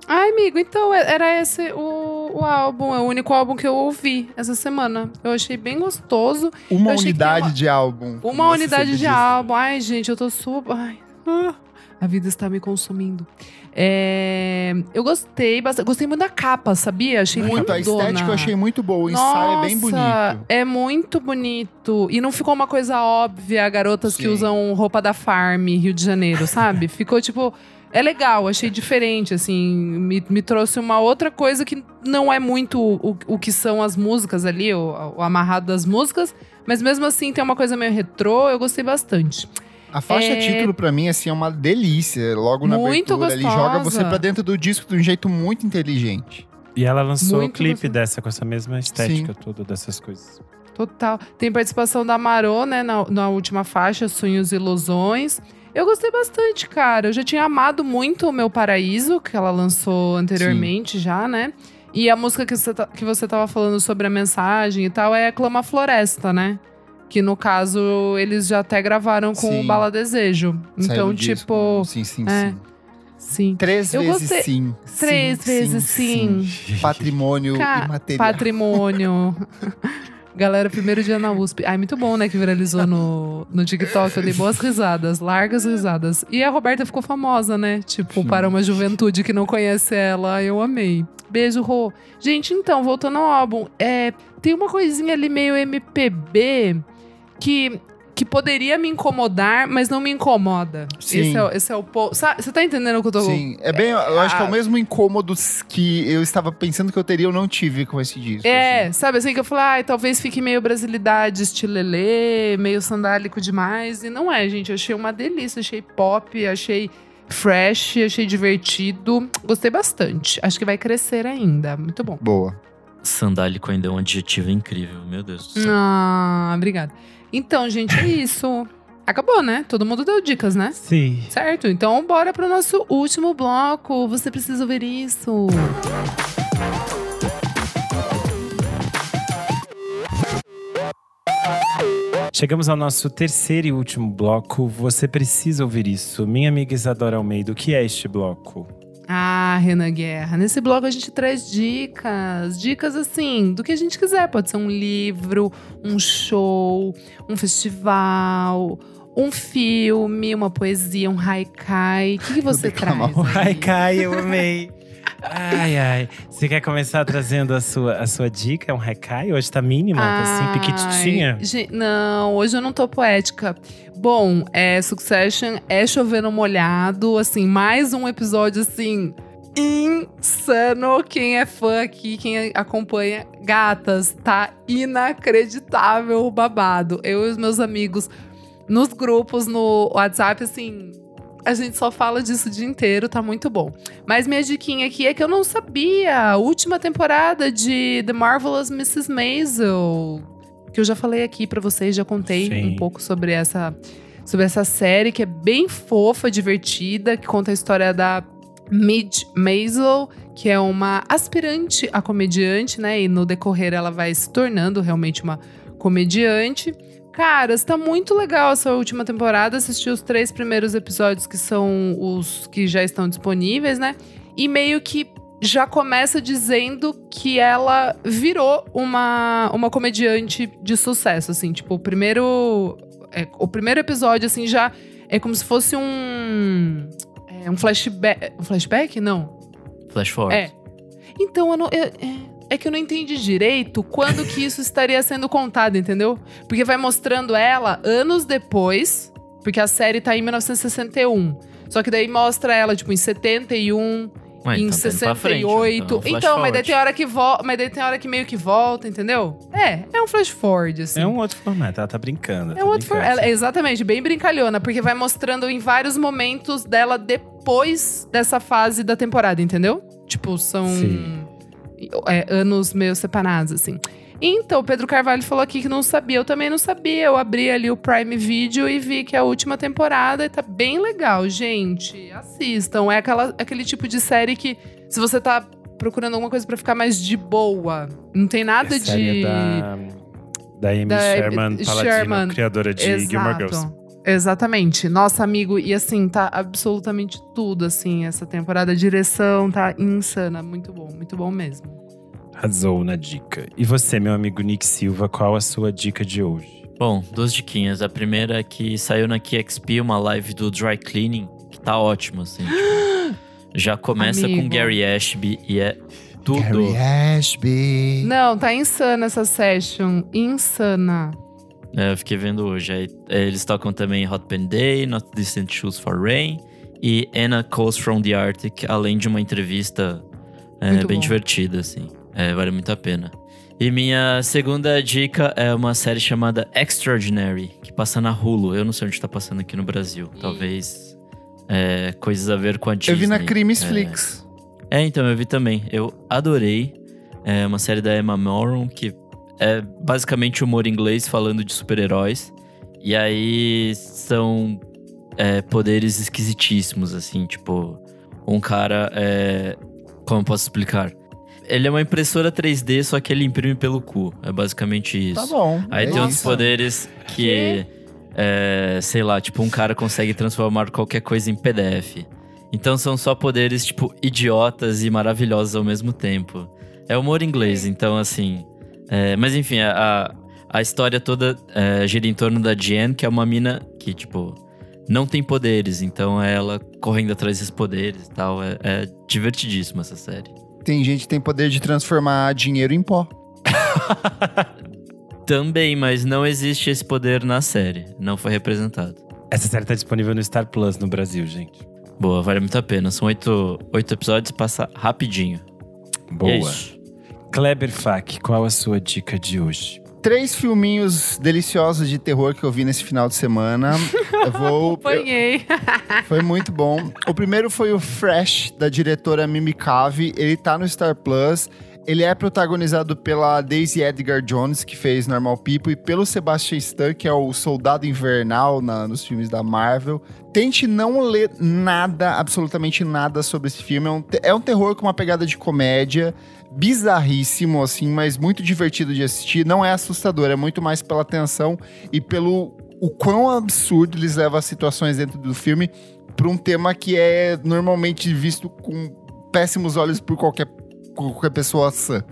C: Ai, amigo, então é- era esse o, o álbum, é o único álbum que eu ouvi essa semana. Eu achei bem gostoso.
A: Uma
C: que
A: unidade
C: uma-
A: de álbum.
C: Uma unidade de álbum. Ai, gente, eu tô super. Ai. ah, a vida está me consumindo. É, eu gostei bastante. Gostei muito da capa, sabia? Achei
A: Muito, a
C: lindona.
A: estética eu achei muito boa. O ensaio é bem
C: Nossa,
A: bonito.
C: É muito bonito. E não ficou uma coisa óbvia, garotas que
A: Sim.
C: usam roupa da Farm, Rio de Janeiro, sabe? ficou tipo. É legal, achei diferente, assim. Me, me trouxe uma outra coisa que não é muito o, o que são as músicas ali, o, o amarrado das músicas. Mas mesmo assim tem uma coisa meio retrô, eu gostei bastante.
A: A faixa
C: É-
A: título, pra mim, assim, é uma delícia. Logo na
C: Muito
A: abertura, ele
C: gostosa.
A: joga você pra dentro do disco de um jeito muito inteligente.
B: E ela lançou
C: Muito
B: o clipe
C: gostoso.
B: dessa, com essa mesma estética toda dessas coisas.
C: Total. Tem participação da Marô, né, na, na última faixa, Sonhos e Ilusões. Eu gostei bastante, cara. Eu já tinha amado muito o Meu Paraíso, que ela lançou anteriormente já, né? E a música que você, que você tava falando sobre a mensagem e tal é Clama Floresta, né? Que no caso eles já até gravaram com
A: Sim.
C: o Bala Desejo.
A: Saiu
C: Então,
A: no disco,
C: tipo.
A: né? Sim, sim,
C: é.
A: sim.
C: Sim.
A: Três
C: Eu
A: vezes
C: gostei-
A: sim.
C: Três
A: Sim,
C: vezes sim.
A: Patrimônio
C: Ca-
A: imaterial.
C: Patrimônio. Galera, primeiro dia na USP. Ai, muito bom, né? Que viralizou no, no TikTok. Eu dei boas risadas, largas risadas. E a Roberta ficou famosa, né? Tipo,
A: Sim.
C: para uma juventude que não conhece ela. Eu amei. Beijo, Rô. Gente, então, voltando ao álbum. É, tem uma coisinha ali meio MPB que, que poderia me incomodar, mas não me incomoda.
A: Sim.
C: Esse é, esse é o ponto. Você tá entendendo o que eu tô...
A: Sim, é bem, eu acho que é o
C: Ah.
A: mesmo incômodo que eu estava pensando que eu teria, eu não tive com esse disco.
C: É,
A: assim.
C: sabe assim que eu falei, ai, talvez fique meio brasilidade, estilelê, meio sandálico demais. E não é, gente. Eu achei uma delícia, achei pop, achei fresh, achei divertido. Gostei bastante. Acho que vai crescer ainda. Muito bom.
A: Boa.
D: Sandálico ainda é um adjetivo incrível, meu Deus do céu.
C: Ah, obrigada. Então, gente, é isso. Acabou, né? Todo mundo deu dicas, né?
B: Sim.
C: Certo? Então, bora pro nosso último bloco. Você precisa ouvir isso.
B: Chegamos ao nosso terceiro e último bloco. Você precisa ouvir isso. Minha amiga Isadora Almeida, o que é este bloco?
C: Ah, Renan Guerra. Nesse bloco a gente traz dicas. Dicas assim, do que a gente quiser. Pode ser um livro, um show, um festival, um filme, uma poesia, um haikai. O que, que você traz?
B: Ai,
C: aí?
B: Kai, eu amei. Ai, ai. Você quer começar trazendo a sua, a sua dica? É um recai? Hoje tá mínima, tá assim,
C: Ai,
B: piquititinha.
C: gen- Não, hoje eu não tô poética. Bom, é, Succession é chovendo molhado, assim, mais um episódio, assim, insano. Quem é fã aqui, quem acompanha, gatas, tá inacreditável o babado. Eu e os meus amigos nos grupos, no WhatsApp, assim, a gente só fala disso o dia inteiro, tá muito bom. Mas minha diquinha aqui é que eu não sabia. Última temporada de The Marvelous Mrs. Maisel. Que eu já falei aqui pra vocês, já contei
B: Sim.
C: um pouco sobre essa, sobre essa série, que é bem fofa, divertida, que conta a história da Midge Maisel, que é uma aspirante a comediante, né? E no decorrer ela vai se tornando realmente uma comediante. Cara, está muito legal essa última temporada. Assisti os três primeiros episódios, que são os que já estão disponíveis, né? E meio que já começa dizendo que ela virou uma, uma comediante de sucesso, assim. Tipo, o primeiro... é, o primeiro episódio, assim, já é como se fosse um... é, um flashback... Um flashback? Não.
D: Flash forward.
C: É. Então, eu não. eu- é, é que eu não entendi direito quando que isso estaria sendo contado, entendeu? Porque vai mostrando ela anos depois, porque a série tá em 1961. Só que daí mostra ela, tipo, em 71,
D: Ué,
C: em
D: então tá indo pra frente,
C: 68.
D: então,
C: então, mas daí tem hora que volta, mas daí tem hora que meio que volta, entendeu? É, é um flash forward, assim.
B: É um outro formato, ela tá brincando.
C: É
B: tá
C: um outro for...
B: brincando.
C: ela- Exatamente, bem brincalhona, porque vai mostrando em vários momentos dela depois dessa fase da temporada, entendeu? Tipo, são é, anos meio separados, assim. Então, o Pedro Carvalho falou aqui que não sabia, eu também não sabia. Eu abri ali o Prime Video e vi que é a última temporada e tá bem legal, gente. Assistam. É aquela, aquele tipo de série que, se você tá procurando alguma coisa pra ficar mais de boa, não tem nada
B: É
C: de.
B: Da, da Amy
C: da-
B: Sherman Paladino,
C: Sherman.
B: criadora de Gilmore Girls.
C: Exatamente. Nossa, amigo, e assim, tá absolutamente tudo, assim, essa temporada. A direção tá insana. Muito bom, muito bom mesmo.
B: Arrasou na dica. E você, meu amigo Nick Silva, qual a sua dica de hoje?
D: Bom, duas diquinhas. A primeira é que saiu na KXP uma live do Dry Cleaning, que tá ótima, assim. tipo, já começa
C: Amigo.
D: com Gary Ashby e é tudo.
A: Gary Ashby.
C: Não, tá insana essa session. Insana.
D: É, eu fiquei vendo hoje. Aí, é, eles tocam também Hot Pen Day, Not Distant Shoes for Rain e Anna Calls from the Arctic, além de uma entrevista é, bem
C: bom.
D: divertida, assim. É, vale muito a pena. E minha segunda dica é uma série chamada Extraordinary, que passa na Hulu. Eu não sei onde tá passando aqui no Brasil. Talvez é, coisas a ver com a Disney.
A: Eu vi na Crimes
D: É.
A: Flix.
D: É, então, eu vi também. Eu adorei. É uma série da Emma Moran, que é basicamente humor inglês falando de super-heróis. E aí são é, poderes esquisitíssimos, assim, tipo, um cara é. Como eu posso explicar? Ele é uma impressora 3D, só que ele imprime pelo cu. É basicamente isso.
A: Tá bom.
D: Aí
A: é
D: tem outros
A: isso.
D: poderes que, é, sei lá, tipo, um cara consegue transformar qualquer coisa em PDF. Então são só poderes, tipo, idiotas e maravilhosos ao mesmo tempo. É humor inglês, então assim. é, mas enfim, a, a história toda é, gira em torno da Jen, que é uma mina que, tipo, não tem poderes. Então é ela correndo atrás desses poderes e tal. É, é divertidíssima essa série.
A: Tem gente que tem poder de transformar dinheiro em pó.
D: Também, mas não existe esse poder na série. Não foi representado.
E: Essa série tá disponível no Star Plus no Brasil, gente.
D: Boa, vale muito a pena. São oito, oito episódios, passa rapidinho.
E: Boa.
D: E é isso.
E: Kleber Fak, qual a sua dica de hoje?
A: Três filminhos deliciosos de terror que eu vi nesse final de semana. Eu vou. eu-
C: Apanhei.
A: Foi muito bom. O primeiro foi o Fresh, da diretora Mimi Cave. Ele tá no Star Plus. Ele é protagonizado pela Daisy Edgar Jones, que fez Normal People, e pelo Sebastian Stan, que é o soldado invernal na- nos filmes da Marvel. Tente não ler nada, absolutamente nada sobre esse filme. É um, é um terror com uma pegada de comédia, bizarríssimo, assim, mas muito divertido de assistir. Não é assustador, é muito mais pela tensão e pelo o quão absurdo eles levam as situações dentro do filme para um tema que é normalmente visto com péssimos olhos por qualquer, qualquer pessoa sã.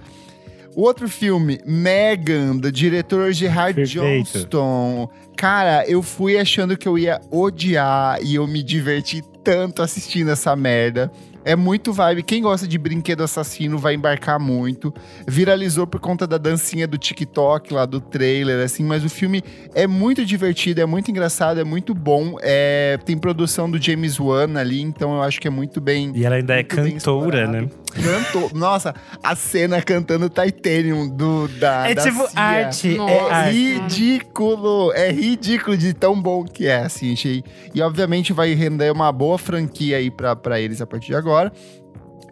A: O outro filme, Megan, do diretor Gerard
B: Perfeito.
A: Johnston. Cara, eu fui achando que eu ia odiar e eu me diverti tanto assistindo essa merda. É muito vibe. Quem gosta de brinquedo assassino vai embarcar muito. Viralizou por conta da dancinha do TikTok lá do trailer, assim. Mas o filme é muito divertido, é muito engraçado, é muito bom. É, tem produção do James Wan ali, então eu acho que é muito bem.
B: E ela ainda é cantora, né?
A: Cantou. Nossa, a cena cantando Titanium do, da.
B: É
A: da
B: tipo
A: Cia.
B: arte,
C: Nossa.
B: é
A: É ridículo, é ridículo de tão bom que é, assim, achei. E obviamente vai render uma boa franquia aí pra, pra eles a partir de agora.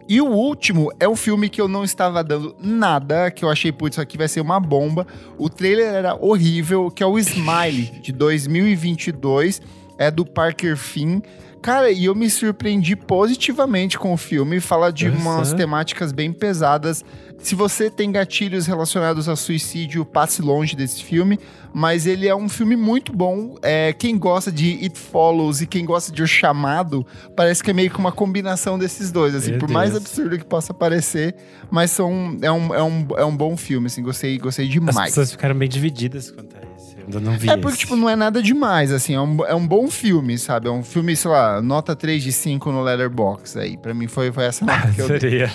A: E o último é um filme que eu não estava dando nada, que eu achei, putz, isso aqui vai ser uma bomba. O trailer era horrível, que é o Smile, de 2022, é do Parker Finn. Cara, e eu me surpreendi positivamente com o filme, fala de
B: Nossa.
A: umas temáticas bem pesadas. Se você tem gatilhos relacionados a suicídio, passe longe desse filme. Mas ele é um filme muito bom. É, quem gosta de It Follows e quem gosta de O Chamado, parece que é meio que uma combinação desses dois. Assim,
B: Meu
A: por mais
B: Deus.
A: absurdo que possa parecer, mas são, é, um, é, um, é um bom filme. Assim, gostei, gostei
B: As
A: demais.
B: pessoas ficaram bem divididas quanto esse. Eu ainda não vi
A: É porque,
B: esse.
A: tipo, não é nada demais, assim, é um, é um bom filme, sabe? É um filme, sei lá, nota 3 de 5 no Letterboxd aí. Pra mim foi, foi essa nota que eu dei.
B: Seria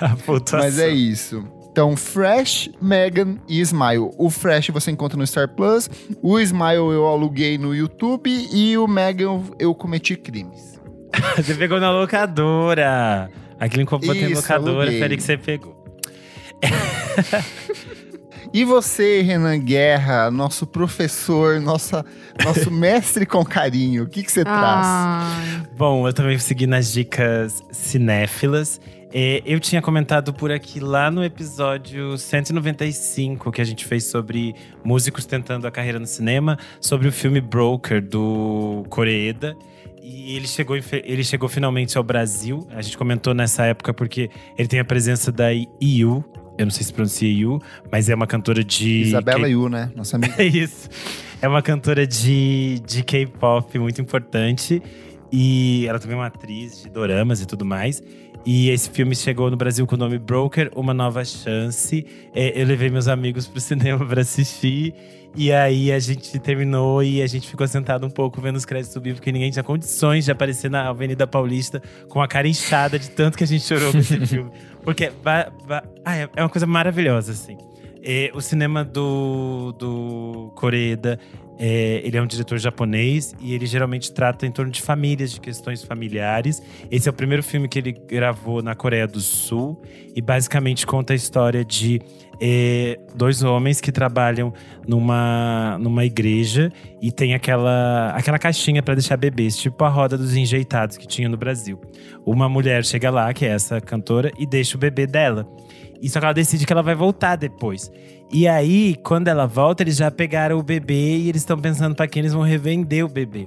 B: a pontuação.
A: Mas é isso. Então, Fresh, Megan e Smile. O Fresh você encontra no Star Plus, o Smile eu aluguei no YouTube e o Megan eu cometi crimes.
B: Você pegou na locadora. Aquele enquanto tem
A: Isso,
B: locadora,
A: aluguei.
B: Félix, você pegou.
A: E você, Renan Guerra, nosso professor, nossa, nosso mestre com carinho, o que, que você traz?
C: Ah,
B: Bom, eu também segui nas dicas cinéfilas. É, eu tinha comentado por aqui lá no episódio 195 que a gente fez sobre músicos tentando a carreira no cinema, sobre o filme Broker do Koreeda. E ele chegou, ele chegou finalmente ao Brasil. A gente comentou nessa época porque ele tem a presença da IU. Eu não sei se pronuncia IU, mas é uma cantora de.
A: Isabela
B: K-
A: Yu, né? Nossa amiga.
B: é isso. É uma cantora de, de K-pop muito importante. E ela também é uma atriz de doramas e tudo mais. E esse filme chegou no Brasil com o nome Broker, Uma Nova Chance. É, eu levei meus amigos pro cinema pra assistir. E aí a gente terminou e a gente ficou sentado um pouco vendo os créditos subir, porque ninguém tinha condições de aparecer na Avenida Paulista com a cara inchada de tanto que a gente chorou com esse filme. Porque ah, é é uma coisa maravilhosa, assim. É, o cinema do, do Koreeda, é, ele é um diretor japonês e ele geralmente trata em torno de famílias, de questões familiares. Esse é o primeiro filme que ele gravou na Coreia do Sul e basicamente conta a história de é, dois homens que trabalham numa, numa igreja e tem aquela, aquela caixinha para deixar bebês, tipo a roda dos enjeitados que tinha no Brasil. Uma mulher chega lá, que é essa cantora, e deixa o bebê dela. E só que ela decide que ela vai voltar depois. E aí, quando ela volta, eles já pegaram o bebê e eles estão pensando para quem eles vão revender o bebê.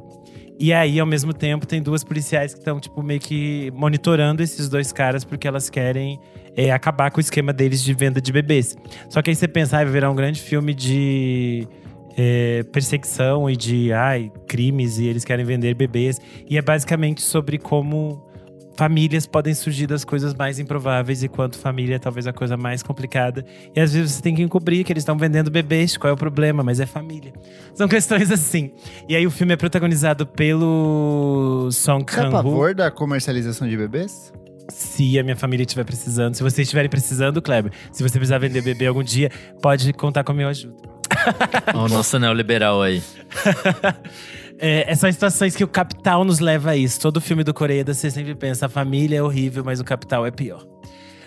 B: E aí, ao mesmo tempo, tem duas policiais que estão, tipo, meio que monitorando esses dois caras porque elas querem é, acabar com o esquema deles de venda de bebês. Só que aí você pensa, ah, vai virar um grande filme de é, perseguição e de ai, crimes e eles querem vender bebês. E é basicamente sobre como famílias podem surgir das coisas mais improváveis e quanto família é talvez a coisa mais complicada. E às vezes você tem que encobrir que eles estão vendendo bebês, qual é o problema, mas é família. São questões assim. E aí o filme é protagonizado pelo Song
A: Você é a
B: Kang-ho.
A: favor da comercialização de bebês?
B: Se a minha família estiver precisando, se vocês estiverem precisando, Kleber, se você precisar vender bebê algum dia, pode contar com a minha ajuda.
D: O nosso neoliberal aí.
B: É, é, são situações que o capital nos leva a isso. Todo filme do Coreia você sempre pensa, a família é horrível, mas o capital é pior.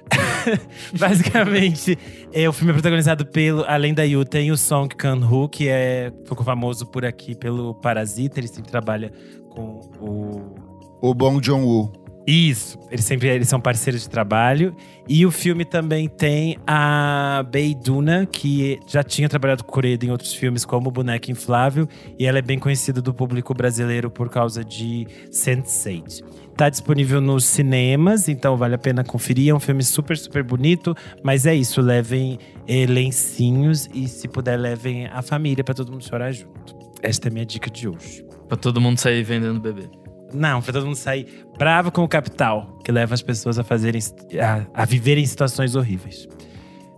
B: Basicamente, é, o filme é protagonizado pelo, além da Yu, tem o Song Kang-ho, que é, ficou famoso por aqui pelo Parasita. Ele sempre trabalha com o
A: O Bong Joon-woo.
B: Isso, eles sempre eles são parceiros de trabalho. E o filme também tem a Bei Duna, que já tinha trabalhado com Coreia em outros filmes, como Boneca Inflável. E ela é bem conhecida do público brasileiro por causa de Sense8. Tá disponível nos cinemas, então vale a pena conferir. É um filme super, super bonito. Mas é isso, levem eh, lencinhos e, se puder, levem a família pra todo mundo chorar junto. Esta é a minha dica de hoje.
D: Pra todo mundo sair vendendo bebê.
B: Não, pra todo mundo sair bravo com o capital, que leva as pessoas a fazerem a, a viverem situações horríveis.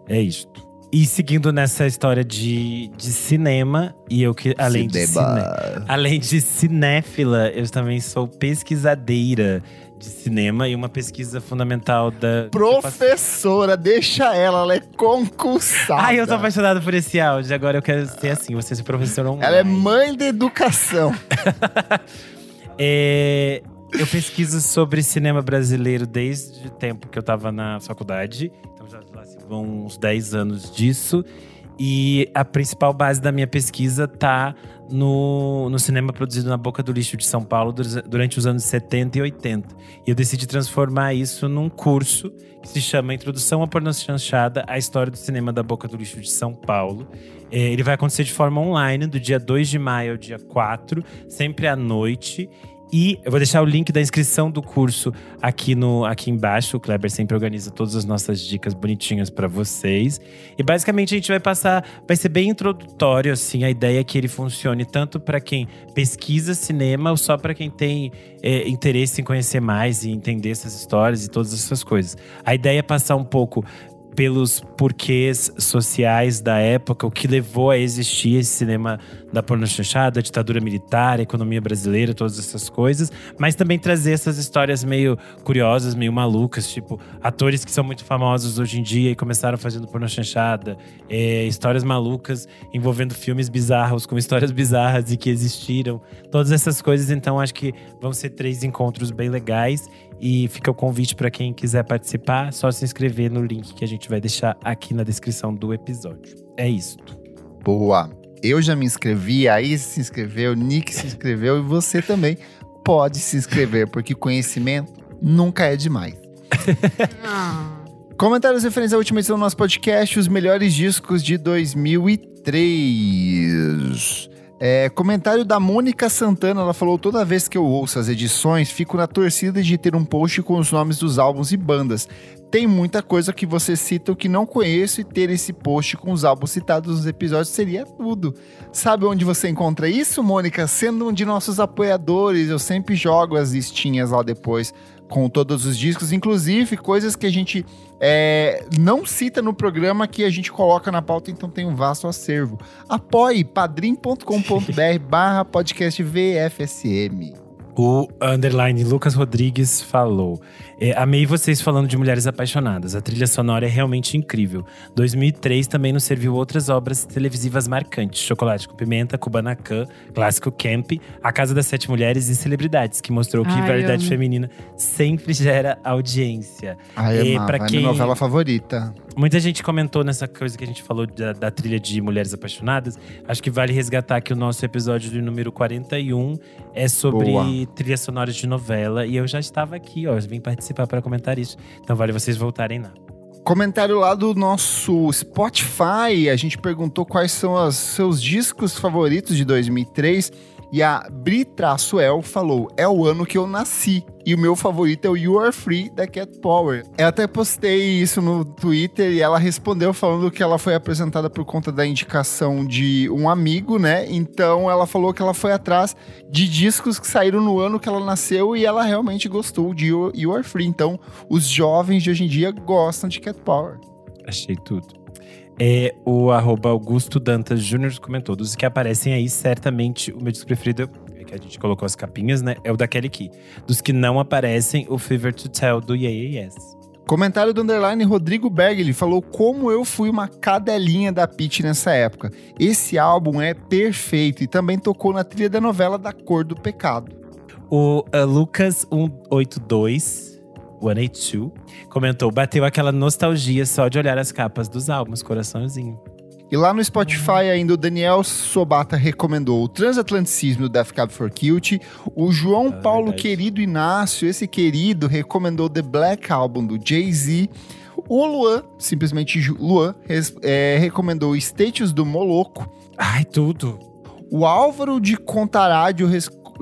B: É isto. E seguindo nessa história de, de cinema, e eu que além de,
A: Cinema.
B: cine, além de cinéfila, eu também sou pesquisadeira de cinema e uma pesquisa fundamental da.
A: Professora, deixa ela, ela é concursada.
B: Ai, eu tô apaixonado por esse áudio. Agora eu quero ser assim, você ser professora online.
A: Ela é mãe da educação.
B: É, eu pesquiso sobre cinema brasileiro desde o tempo que eu tava na faculdade. Então já lá se vão uns 10 anos disso. E a principal base da minha pesquisa tá no, no cinema produzido na Boca do Lixo de São Paulo dur- durante os anos 70 e 80. E eu decidi transformar isso num curso que se chama Introdução à Pornochanchada, a história do cinema da Boca do Lixo de São Paulo. É, ele vai acontecer de forma online, do dia 2 de maio ao dia 4, sempre à noite. E eu vou deixar o link da inscrição do curso aqui, no, aqui embaixo. O Kleber sempre organiza todas as nossas dicas bonitinhas para vocês. E basicamente a gente vai passar, vai ser bem introdutório assim, a ideia é que ele funcione tanto para quem pesquisa cinema ou só para quem tem é, interesse em conhecer mais e entender essas histórias e todas essas coisas. A ideia é passar um pouco pelos porquês sociais da época, o que levou a existir esse cinema da pornochanchada, a ditadura militar, economia brasileira, todas essas coisas, mas também trazer essas histórias meio curiosas, meio malucas, tipo atores que são muito famosos hoje em dia e começaram fazendo pornochanchada, é, histórias malucas envolvendo filmes bizarros com histórias bizarras e que existiram, todas essas coisas. Então acho que vão ser três encontros bem legais e fica o convite para quem quiser participar, só se inscrever no link que a gente vai deixar aqui na descrição do episódio. É isso.
A: Boa. Eu já me inscrevi, a Isis se inscreveu, o Nick se inscreveu e você também pode se inscrever, porque conhecimento nunca é demais. Comentários referentes à última edição do nosso podcast, os melhores discos de 2003. É, comentário da Mônica Santana, ela falou: toda vez que eu ouço as edições, fico na torcida de ter um post com os nomes dos álbuns e bandas. Tem muita coisa que vocês citam que não conheço e ter esse post com os álbuns citados nos episódios seria tudo. Sabe onde você encontra isso, Mônica? Sendo um de nossos apoiadores, eu sempre jogo as listinhas lá depois com todos os discos, inclusive coisas que a gente é, não cita no programa que a gente coloca na pauta, então tem um vasto acervo. Apoie padrim.com.br barra podcast VFSM.
B: O underline Lucas Rodrigues falou: é, Amei vocês falando de mulheres apaixonadas. A trilha sonora é realmente incrível. 2003 também nos serviu outras obras televisivas marcantes: Chocolate com Pimenta, Kubanacan, Clássico Camp, A Casa das Sete Mulheres e Celebridades, que mostrou que
C: Ai,
B: variedade
C: amo.
B: feminina sempre gera audiência.
A: Ai,
B: E
A: amava,
B: pra
A: é
B: quem-
A: minha novela favorita.
B: Muita gente comentou nessa coisa que a gente falou da, da trilha de Mulheres Apaixonadas. Acho que vale resgatar que o nosso episódio do número 41 é sobre
A: Boa.
B: trilhas sonoras de novela. E eu já estava aqui, ó. Vim participar para comentar isso. Então vale vocês voltarem lá.
A: Comentário lá do nosso Spotify, a gente perguntou quais são os seus discos favoritos de 2003 E a Bri Traçoel falou: é o ano que eu nasci. E o meu favorito é o You Are Free da Cat Power. Eu até postei isso no Twitter e ela respondeu falando que ela foi apresentada por conta da indicação de um amigo, né? Então ela falou que ela foi atrás de discos que saíram no ano que ela nasceu e ela realmente gostou de You, Are Free. Então os jovens de hoje em dia gostam de Cat Power.
B: Achei tudo. É, o arroba Augusto Dantas Júnior comentou: dos que aparecem aí, certamente o meu disco preferido, é que a gente colocou as capinhas, né? É o da Kelly Key. Dos que não aparecem, o Fever to Tell do Yeah, Yes.
A: Comentário do underline Rodrigo Berg, ele falou como eu fui uma cadelinha da Pitty nessa época. Esse álbum é perfeito e também tocou na trilha da novela Da Cor do Pecado.
B: O uh, Lucas 182 182, comentou: bateu aquela nostalgia só de olhar as capas dos álbuns, coraçãozinho.
A: E lá no Spotify ainda o Daniel Sobata recomendou o Transatlanticismo do Death Cab for Cutie. O João ah, Paulo verdade. Querido Inácio, esse querido, recomendou The Black Album do Jay-Z. O Luan, simplesmente Luan, é, recomendou Status do Moloco.
B: Ai, tudo.
A: O Álvaro de Contarádio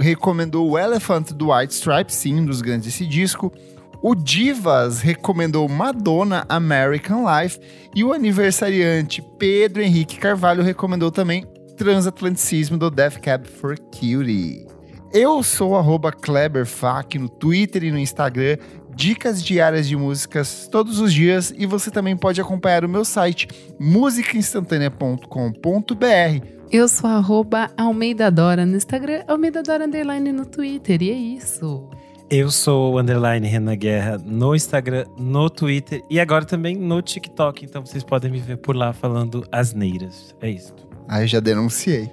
A: recomendou o Elephant do White Stripes, sim, um dos grandes desse disco. O Divas recomendou Madonna American Life e o aniversariante Pedro Henrique Carvalho recomendou também Transatlanticismo do Death Cab for Cutie. Eu sou arroba KleberFac no Twitter e no Instagram, dicas diárias de músicas todos os dias e você também pode acompanhar o meu site musicainstantanea.com.br.
C: Eu sou arroba Almeida Dora no Instagram, Almeida Dora Underline no Twitter e é isso.
B: Eu sou o underline Renan Guerra no Instagram, no Twitter e agora também no TikTok. Então vocês podem me ver por lá falando asneiras. É isso.
A: Aí ah, já denunciei.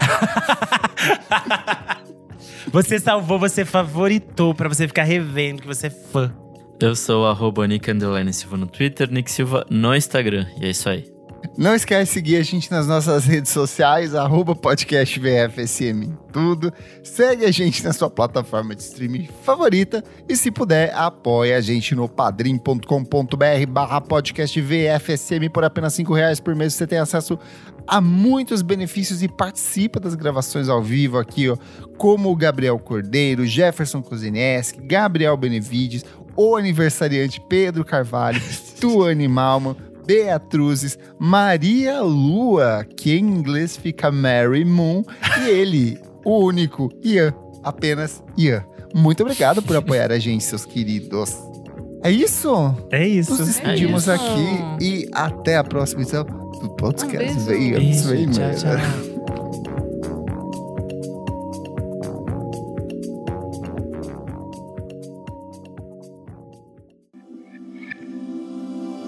B: você salvou, você favoritou para você ficar revendo que você é fã.
D: Eu sou arroba Nick Silva no Twitter, Nick Silva no Instagram. E é isso aí.
A: Não esquece de seguir a gente nas nossas redes sociais, arroba podcast VFSM tudo. Segue a gente na sua plataforma de streaming favorita e se puder, apoie a gente no padrim.com.br barra podcast VFSM por apenas cinco reais por mês. Você tem acesso a muitos benefícios e participa das gravações ao vivo aqui, ó, como o Gabriel Cordeiro, Jefferson Kozineski, Gabriel Benevides, o aniversariante Pedro Carvalho, Tuane Malman, Beatruzes, Maria Lua, que em inglês fica Mary Moon, e ele, o único Ian, apenas Ian. Muito obrigado por apoiar a gente, seus queridos. É isso?
B: É isso.
A: Nos despedimos
C: é
A: isso. aqui e até a próxima edição do podcast.
C: Um
A: beijo.
B: Beijo, vem, tchau, tchau.